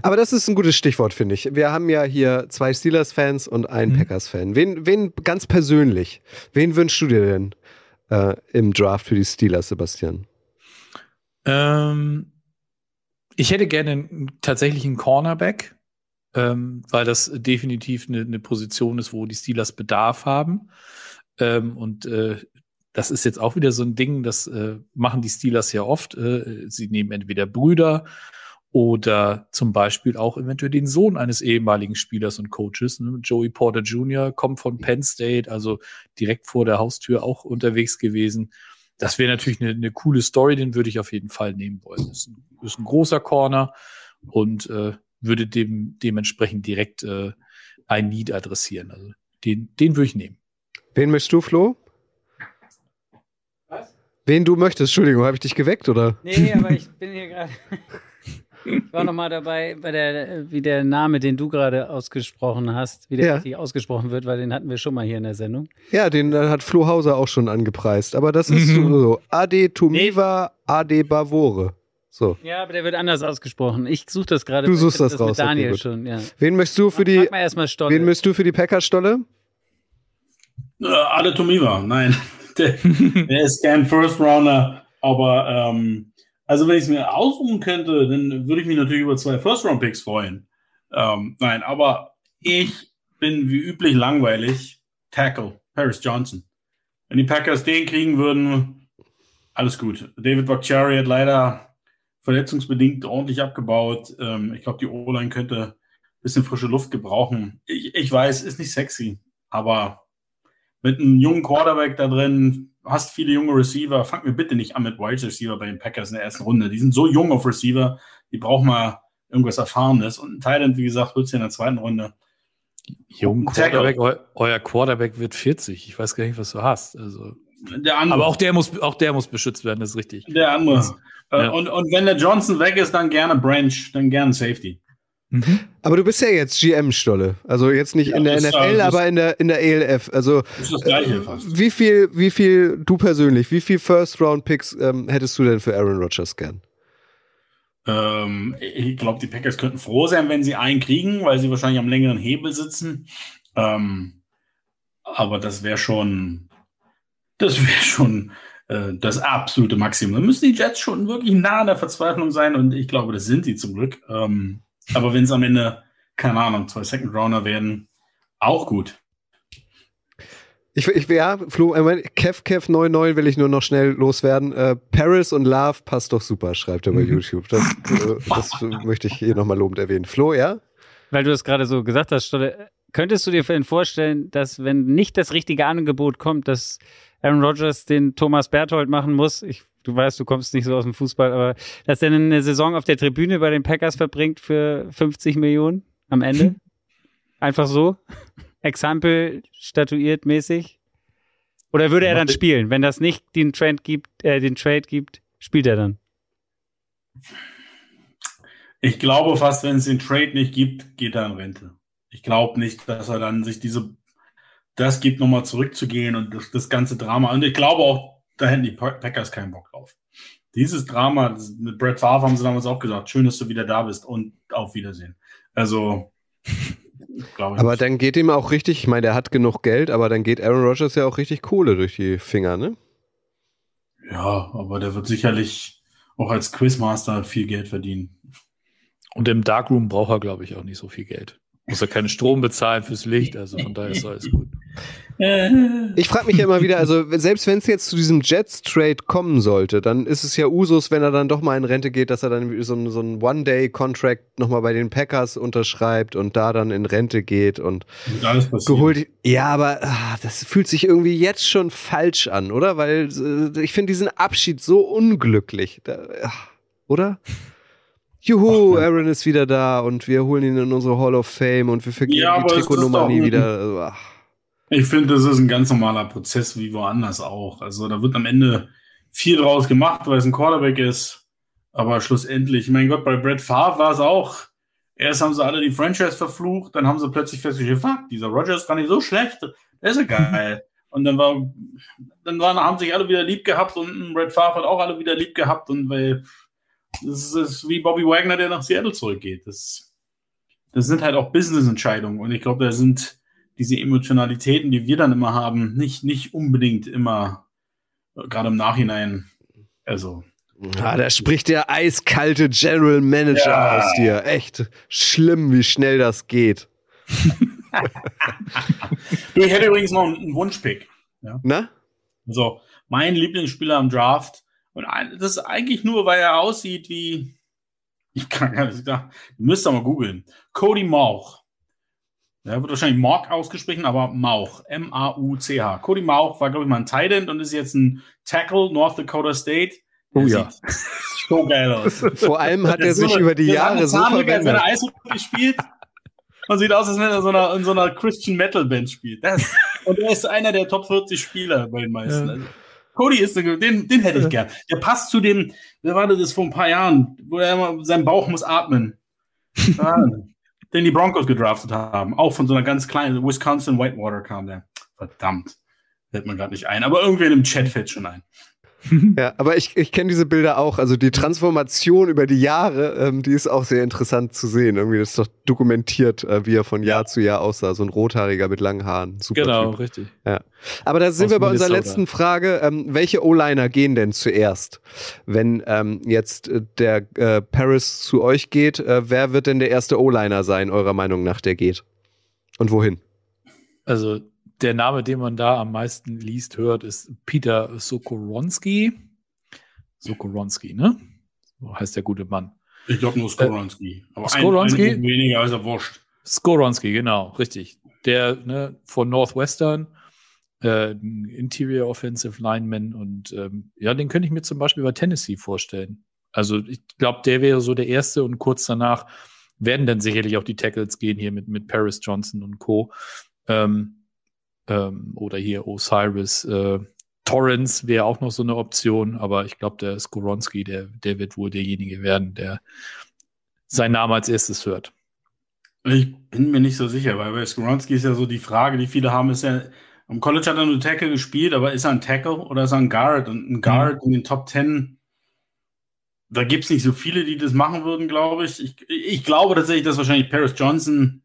Aber das ist ein gutes Stichwort, finde ich. Wir haben ja hier zwei Steelers-Fans und einen mhm. Packers-Fan. Wen, wen ganz persönlich, wen wünschst du dir denn äh, im Draft für die Steelers, Sebastian? Ähm, ich hätte gerne tatsächlich einen Cornerback, ähm, weil das definitiv eine, eine, Position ist, wo die Steelers Bedarf haben. Ähm, und äh, das ist jetzt auch wieder so ein Ding, das äh, machen die Steelers ja oft. Äh, sie nehmen entweder Brüder oder zum Beispiel auch eventuell den Sohn eines ehemaligen Spielers und Coaches. Ne? Joey Porter Jr. kommt von Penn State, also direkt vor der Haustür auch unterwegs gewesen. Das wäre natürlich eine, eine, coole Story, den würde ich auf jeden Fall nehmen wollen. Das ist ein, ist ein großer Corner und äh, würde dem dementsprechend direkt äh, ein Need adressieren. Also den, den würde ich nehmen. Wen möchtest du, Flo? Wen du möchtest, Entschuldigung, habe ich dich geweckt, oder? Nee, aber ich bin hier gerade. Ich war noch mal dabei, bei der, wie der Name, den du gerade ausgesprochen hast, wie der Ja. richtig ausgesprochen wird, weil den hatten wir schon mal hier in der Sendung. Ja, den äh, hat Flo Hauser auch schon angepreist. Aber das ist Mhm. so. Ade Tumiva, Ade Bavore. So. Ja, aber der wird anders ausgesprochen. Ich suche das gerade. Du suchst hatte das raus, Mit Daniel okay, schon, ja. Wen möchtest du für die, Frag mal erstmal Stolle. wen möchtest du für die Packers-Stolle? Äh, Ale Tomiva, nein. Der, der ist kein First Rounder, aber ähm, also wenn ich es mir aussuchen könnte, dann würde ich mich natürlich über zwei First Round Picks freuen. Ähm, nein, aber ich bin wie üblich langweilig. Tackle, Paris Johnson. Wenn die Packers den kriegen würden, alles gut. David Bakhtiari hat leider verletzungsbedingt ordentlich abgebaut. Ähm, ich glaube, die O-Line könnte ein bisschen frische Luft gebrauchen. Ich, ich weiß, ist nicht sexy, aber mit einem jungen Quarterback da drin, hast viele junge Receiver. Fang mir bitte nicht an mit Wide Receiver bei den Packers in der ersten Runde. Die sind so jung auf Receiver, die brauchen mal irgendwas Erfahrenes. Und ein Thailand, wie gesagt, holst du in der zweiten Runde. Jung. Quarterback, eu, euer Quarterback wird 40. Ich weiß gar nicht, was du hast. Also, Der andere. aber auch der muss, auch der muss beschützt werden, das ist richtig. der andere. Äh, Ja. und, und wenn der Johnson weg ist, dann gerne Branch, dann gerne Safety. Mhm. Aber du bist ja jetzt GM-Stolle. Also jetzt nicht Ja, in der ist, NFL, das- aber in der, in der ELF. Also Das ist das Gleiche äh, fast. wie viel, wie viel, du persönlich, wie viel First-Round-Picks ähm, hättest du denn für Aaron Rodgers gern? Ähm, ich glaube, die Packers könnten froh sein, wenn sie einen kriegen, weil sie wahrscheinlich am längeren Hebel sitzen. Ähm, aber das wäre schon, das wäre schon äh, das absolute Maximum. Da müssen die Jets schon wirklich nah an der Verzweiflung sein und ich glaube, das sind sie zum Glück. Ähm, aber wenn es am Ende, keine Ahnung, zwei Second Rounder werden, auch gut. Ich, ich ja, Flo, ich mein, Kev Kev 99 will ich nur noch schnell loswerden. Äh, Paris und Love passt doch super, schreibt er bei Mhm. YouTube. Das, äh, das möchte ich hier nochmal lobend erwähnen. Flo, ja? Weil du es gerade so gesagt hast, Stolle, könntest du dir vorstellen, dass wenn nicht das richtige Angebot kommt, dass Aaron Rodgers den Thomas Berthold machen muss? Ich, du weißt, du kommst nicht so aus dem Fußball, aber dass er eine Saison auf der Tribüne bei den Packers verbringt für 50 Millionen am Ende? Einfach so? Exempel statuiert mäßig? Oder würde er dann spielen? Wenn das nicht den Trade gibt, äh, den Trade gibt, spielt er dann? Ich glaube fast, wenn es den Trade nicht gibt, geht er in Rente. Ich glaube nicht, dass er dann sich diese, das gibt, nochmal zurückzugehen und das, das ganze Drama. Und ich glaube auch, da hätten die Pa- Packers keinen Bock drauf. Dieses Drama, mit Brett Favre haben sie damals auch gesagt, schön, dass du wieder da bist und auf Wiedersehen. Also, glaube ich. Aber nicht. dann geht ihm auch richtig, ich meine, der hat genug Geld, aber dann geht Aaron Rodgers ja auch richtig Kohle durch die Finger, ne? ja, aber der wird sicherlich auch als Quizmaster viel Geld verdienen. Und im Darkroom braucht er, glaube ich, auch nicht so viel Geld. Muss er keinen Strom bezahlen fürs Licht, also von daher ist alles gut. Ich frage mich ja immer wieder, also selbst wenn es jetzt zu diesem Jets-Trade kommen sollte, dann ist es ja Usus, wenn er dann doch mal in Rente geht, dass er dann so, ein- so einen One-Day-Contract nochmal bei den Packers unterschreibt und da dann in Rente geht und geholt. Ja, aber ah, das fühlt sich irgendwie jetzt schon falsch an, oder? Weil äh, ich finde diesen Abschied so unglücklich, da, ach, oder? Juhu, Ach. Aaron ist wieder da und wir holen ihn in unsere Hall of Fame und wir vergeben Ja, die Trikotnummer nie wieder. Also, ach. Ich finde, das ist ein ganz normaler Prozess wie woanders auch. Also da wird am Ende viel draus gemacht, weil es ein Quarterback ist. Aber schlussendlich, mein Gott, bei Brett Favre war es auch. Erst haben sie alle die Franchise verflucht, dann haben sie plötzlich festgestellt, fuck, dieser Rogers ist gar nicht so schlecht. Der ist ja geil. Und dann war, dann waren, haben sich alle wieder lieb gehabt und Brett Favre hat auch alle wieder lieb gehabt und weil das ist wie Bobby Wagner, der nach Seattle zurückgeht. Das, das sind halt auch Business-Entscheidungen und ich glaube, da sind diese Emotionalitäten, die wir dann immer haben, nicht, nicht unbedingt immer, äh, gerade im Nachhinein, also. Ah, da spricht der eiskalte General Manager Ja. aus dir. Echt schlimm, wie schnell das geht. Ich hätte übrigens noch einen, Wunschpick. Na? Also, mein Lieblingsspieler am Draft, und das ist eigentlich nur, weil er aussieht wie, ich kann gar nicht sagen, ihr müsst aber mal googeln. Cody Mauch. Der wird wahrscheinlich Mauch ausgesprochen, aber Mauch. M-A-U-C-H. Cody Mauch war, glaube ich, mal ein Tight End und ist jetzt ein Tackle, North Dakota State. Oh ja. So geil aus. Vor allem hat er sich so- über die Jahre so wenn er. Eishockey spielt. Und sieht aus, als wenn er in so einer, in so einer Christian Metal Band spielt. Das, und er ist einer der Top 40 Spieler bei den meisten. Ja. Also, Cody ist den, den hätte ich gern. Der passt zu dem, wer war das vor ein paar Jahren, wo er immer, sein Bauch muss atmen. den die Broncos gedraftet haben. Auch von so einer ganz kleinen, Wisconsin Whitewater kam der. Verdammt. Fällt mir gerade nicht ein. Aber irgendwie in dem Chat fällt schon ein. ja, aber ich, ich kenne diese Bilder auch. Also die Transformation über die Jahre, ähm, die ist auch sehr interessant zu sehen. Irgendwie ist doch dokumentiert, äh, wie er von Jahr zu Jahr aussah. So ein Rothaariger mit langen Haaren. Super genau, typ. richtig. Ja. Aber da sind Aus wir bei Minnesota. unserer letzten Frage. Ähm, welche O-Liner gehen denn zuerst? Wenn ähm, jetzt äh, der äh, Paris zu euch geht, äh, wer wird denn der erste O-Liner sein, eurer Meinung nach, der geht? Und wohin? Also der Name, den man da am meisten liest, hört, ist Peter Sokoronski. Sokoronski, ne? So heißt der gute Mann. Ich glaube nur Skoronski. Äh, aber Skoronski? Ein, ein weniger als er wurscht. Skoronski, genau, richtig. Der ne, von Northwestern, äh, Interior Offensive Lineman und ähm, ja, den könnte ich mir zum Beispiel bei Tennessee vorstellen. Also ich glaube, der wäre so der erste und kurz danach werden dann sicherlich auch die Tackles gehen hier mit, mit Paris Johnson und Co. Ähm, ähm, oder hier Osiris. Äh, Torrance wäre auch noch so eine Option, aber ich glaube, der Skoronski, der, der wird wohl derjenige werden, der seinen Namen als erstes hört. Ich bin mir nicht so sicher, weil bei Skoronski ist ja so die Frage, die viele haben, ist ja, am College hat er nur Tackle gespielt, aber ist er ein Tackle oder ist er ein Guard? Und ein Guard mhm. in den Top Ten, da gibt es nicht so viele, die das machen würden, glaube ich. ich. Ich glaube tatsächlich, dass wahrscheinlich Paris Johnson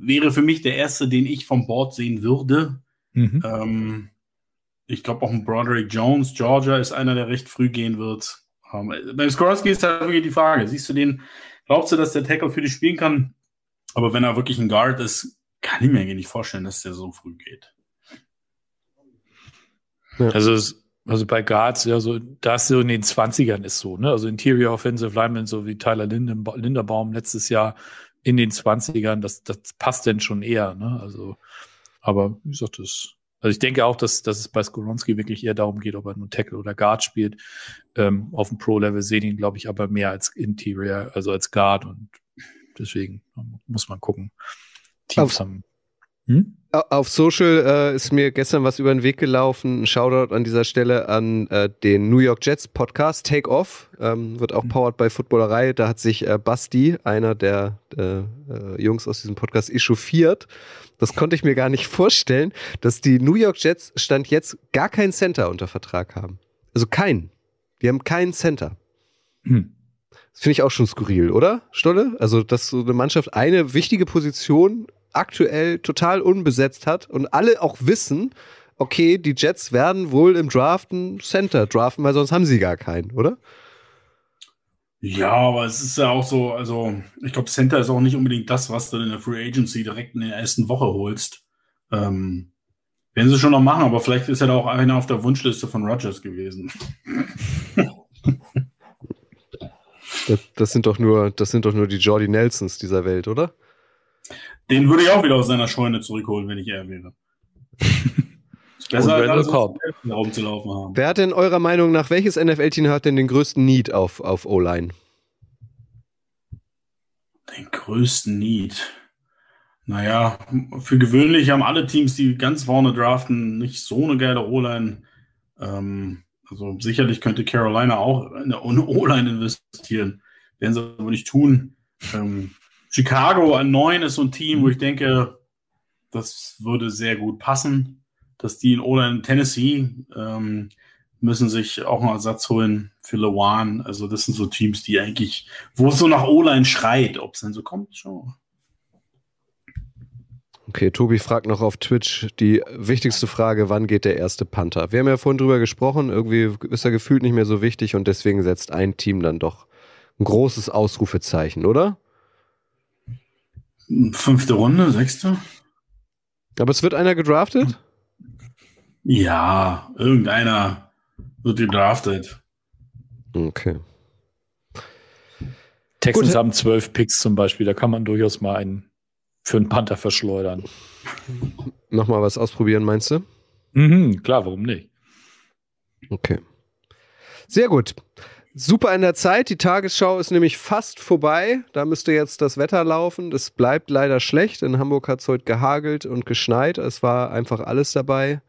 wäre für mich der erste, den ich vom Board sehen würde. Mhm. Ähm, ich glaube auch ein Broderick Jones, Georgia ist einer, der recht früh gehen wird. Ähm, beim Skorowski ist halt wirklich die Frage, siehst du den, glaubst du, dass der Tackle für dich spielen kann? Aber wenn er wirklich ein Guard ist, kann ich mir eigentlich nicht vorstellen, dass der so früh geht. Ja. Also, also bei Guards, ja, so, das so in den 20ern ist so, ne? Also Interior Offensive Linemen, so wie Tyler Linderbaum letztes Jahr in den 20ern, das, das passt denn schon eher, ne? Also, aber wie gesagt, das, also ich denke auch, dass, dass es bei Skoronski wirklich eher darum geht, ob er nur Tackle oder Guard spielt. Ähm, auf dem Pro-Level sehen ihn, glaube ich, aber mehr als Interior, also als Guard und deswegen muss man gucken. Teams auf, haben. Hm? Auf Social äh, ist mir gestern was über den Weg gelaufen. Ein Shoutout an dieser Stelle an äh, den New York Jets Podcast Take Off. Ähm, wird auch mhm. powered bei Footballerei. Da hat sich äh, Basti, einer der äh, äh, Jungs aus diesem Podcast, echauffiert. Das konnte ich mir gar nicht vorstellen, dass die New York Jets Stand jetzt gar kein Center unter Vertrag haben. Also keinen. Die haben keinen Center. Hm. Das finde ich auch schon skurril, oder, Stolle? Also, dass so eine Mannschaft eine wichtige Position aktuell total unbesetzt hat und alle auch wissen, okay, die Jets werden wohl im Draft Center draften, weil sonst haben sie gar keinen, oder? Ja, aber es ist ja auch so, also ich glaube, Center ist auch nicht unbedingt das, was du in der Free Agency direkt in der ersten Woche holst. Ähm, werden sie schon noch machen, aber vielleicht ist ja da auch einer auf der Wunschliste von Rogers gewesen. das, das, sind doch nur, das sind doch nur die Jordi Nelsons dieser Welt, oder? Den würde ich auch wieder aus seiner Scheune zurückholen, wenn ich er wäre. besser als rumzulaufen haben. Wer hat denn eurer Meinung nach, welches NFL-Team hat denn den größten Need auf, auf O-Line? Den größten Need. Naja, für gewöhnlich haben alle Teams, die ganz vorne draften, nicht so eine geile O-Line. Ähm, also sicherlich könnte Carolina auch in eine O-Line investieren. Werden sie aber nicht tun. Ähm, Chicago an neun ist so ein Team, wo ich denke, das würde sehr gut passen, dass die in O-Line Tennessee ähm, müssen sich auch einen Ersatz holen für Lewan. Also das sind so Teams, die eigentlich, wo es so nach O-Line schreit, ob es dann so kommt, schon. Okay, Tobi fragt noch auf Twitch die wichtigste Frage, wann geht der erste Panther? Wir haben ja vorhin drüber gesprochen, irgendwie ist er gefühlt nicht mehr so wichtig und deswegen setzt ein Team dann doch ein großes Ausrufezeichen, oder? Fünfte Runde, sechste. Aber es wird einer gedraftet? Ja, irgendeiner wird gedraftet. Okay. Texans Gut. haben zwölf Picks zum Beispiel, da kann man durchaus mal einen für einen Panther verschleudern. Nochmal was ausprobieren, meinst du? Mhm, klar, warum nicht? Okay. Sehr gut. Super in der Zeit. Die Tagesschau ist nämlich fast vorbei. Da müsste jetzt das Wetter laufen. Das bleibt leider schlecht. In Hamburg hat es heute gehagelt und geschneit. Es war einfach alles dabei.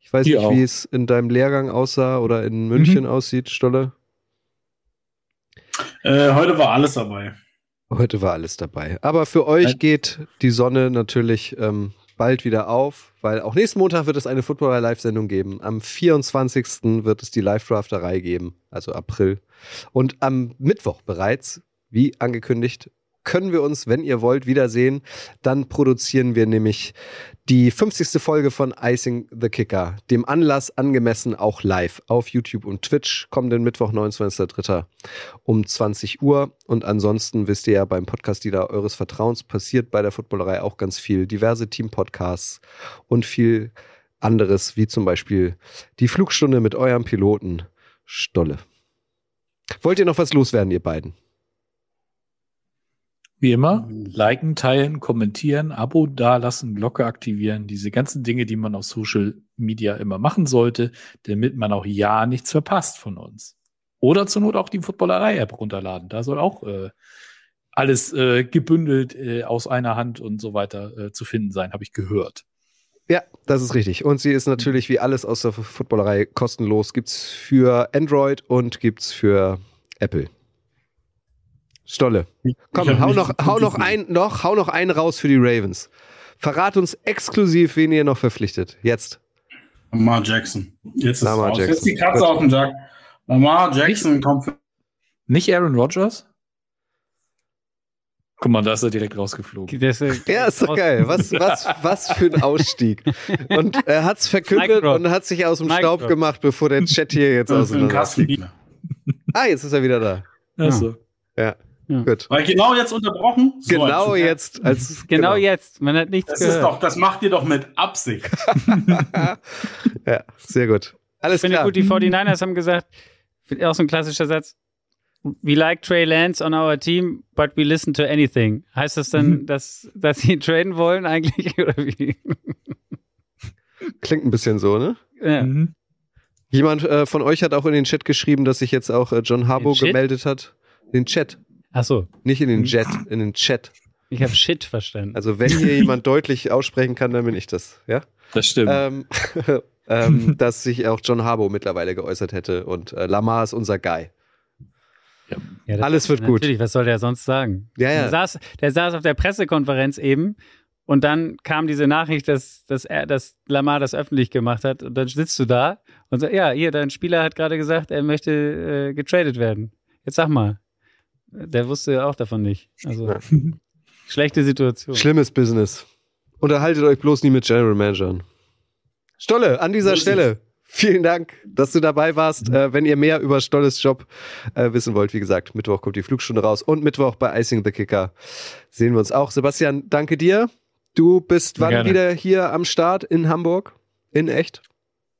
Ich weiß Hier nicht, auch. wie es in deinem Lehrgang aussah oder in München aussieht, Stolle. Äh, heute war alles dabei. Heute war alles dabei. Aber für euch geht die Sonne natürlich ähm, bald wieder auf, weil auch nächsten Montag wird es eine Footballer-Live-Sendung geben. Am 24. wird es die Live-Drafterei geben, also April. Und am Mittwoch bereits, wie angekündigt, können wir uns, wenn ihr wollt, wiedersehen. Dann produzieren wir nämlich die 50. Folge von Icing the Kicker, dem Anlass angemessen auch live auf YouTube und Twitch, kommenden Mittwoch, 29.03. um 20 Uhr. Und ansonsten wisst ihr ja beim Podcast Lieder eures Vertrauens passiert bei der Footballerei auch ganz viel. Diverse Team-Podcasts und viel anderes, wie zum Beispiel die Flugstunde mit eurem Piloten Stolle. Wollt ihr noch was loswerden, ihr beiden? Wie immer, liken, teilen, kommentieren, Abo dalassen, Glocke aktivieren, diese ganzen Dinge, die man auf Social Media immer machen sollte, damit man auch ja nichts verpasst von uns. Oder zur Not auch die Footballerei-App runterladen. Da soll auch äh, alles äh, gebündelt äh, aus einer Hand und so weiter äh, zu finden sein, habe ich gehört. Ja, das ist richtig. Und sie ist natürlich wie alles aus der Footballerei kostenlos. Gibt's für Android und gibt's für Apple. Stolle. Komm, hau nicht noch, hau noch ein, noch, hau noch einen raus für die Ravens. Verrat uns exklusiv, wen ihr noch verpflichtet. Jetzt. Lamar Jackson. Jetzt ist Lamar. Jackson. Jetzt die Katze Gut. auf den Sack. Lamar Jackson kommt für Nicht Aaron Rodgers? Guck mal, da ist er direkt rausgeflogen. Das, äh, Ja, ist doch geil. Was, was, was für ein Ausstieg. Und er hat's verkündet Mic drop. und hat sich aus dem Mic Staub drop. gemacht, bevor der Chat hier jetzt auseinander Kasten. Ah, jetzt ist er wieder da. Achso. Ja, Ja. gut. Weil genau jetzt unterbrochen. So, Genau jetzt. jetzt. Als, genau, jetzt. Man hat nichts Das ist gehört. doch, das macht ihr doch mit Absicht. ja, sehr gut. Alles Ich finde klar. gut, die 49ers haben gesagt, auch so ein klassischer Satz, we like Trey Lance on our team, but we listen to anything. Heißt das dann, dass, dass sie ihn traden wollen eigentlich? Oder wie? Klingt ein bisschen so, ne? Ja. Mhm. Jemand äh, von euch hat auch in den Chat geschrieben, dass sich jetzt auch äh, John Harbo gemeldet hat. Den Chat. Ach so, Nicht in den Jet, in den Chat. ich habe Shit verstanden. Also wenn hier jemand deutlich aussprechen kann, dann bin ich das. Ja? Das stimmt. Ähm, ähm, dass sich auch John Harbo mittlerweile geäußert hätte und äh, Lamar ist unser Guy. Ja, das- alles wird gut. Natürlich, was soll der sonst sagen? Ja, ja. Der, saß, der saß auf der Pressekonferenz eben und dann kam diese Nachricht, dass, dass, er, dass Lamar das öffentlich gemacht hat und dann sitzt du da und sagst, ja, hier, dein Spieler hat gerade gesagt, er möchte äh, getradet werden. Jetzt sag mal. Der wusste auch davon nicht. Also, Ja. schlechte Situation. Schlimmes Business. Unterhaltet euch bloß nie mit General Managern. Stolle, an dieser Stelle. Vielen Dank, dass du dabei warst. Äh, wenn ihr mehr über Stolles Job äh, wissen wollt, wie gesagt, Mittwoch kommt die Flugstunde raus und Mittwoch bei Icing the Kicker sehen wir uns auch. Sebastian, danke dir. Du bist Sehr wann gerne. wieder hier am Start in Hamburg? In echt?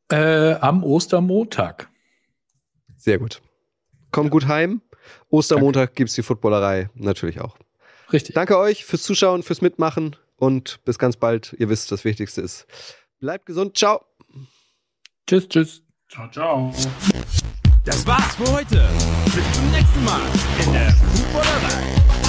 Äh, am Ostermontag. Sehr gut. Komm gut heim. Ostermontag gibt's die Footballerei natürlich auch. Richtig. Danke euch fürs Zuschauen, fürs Mitmachen und bis ganz bald. Ihr wisst, das Wichtigste ist. Bleibt gesund. Ciao. Tschüss, tschüss. Ciao, ciao. Das war's für heute. Bis zum nächsten Mal in der Footballerei.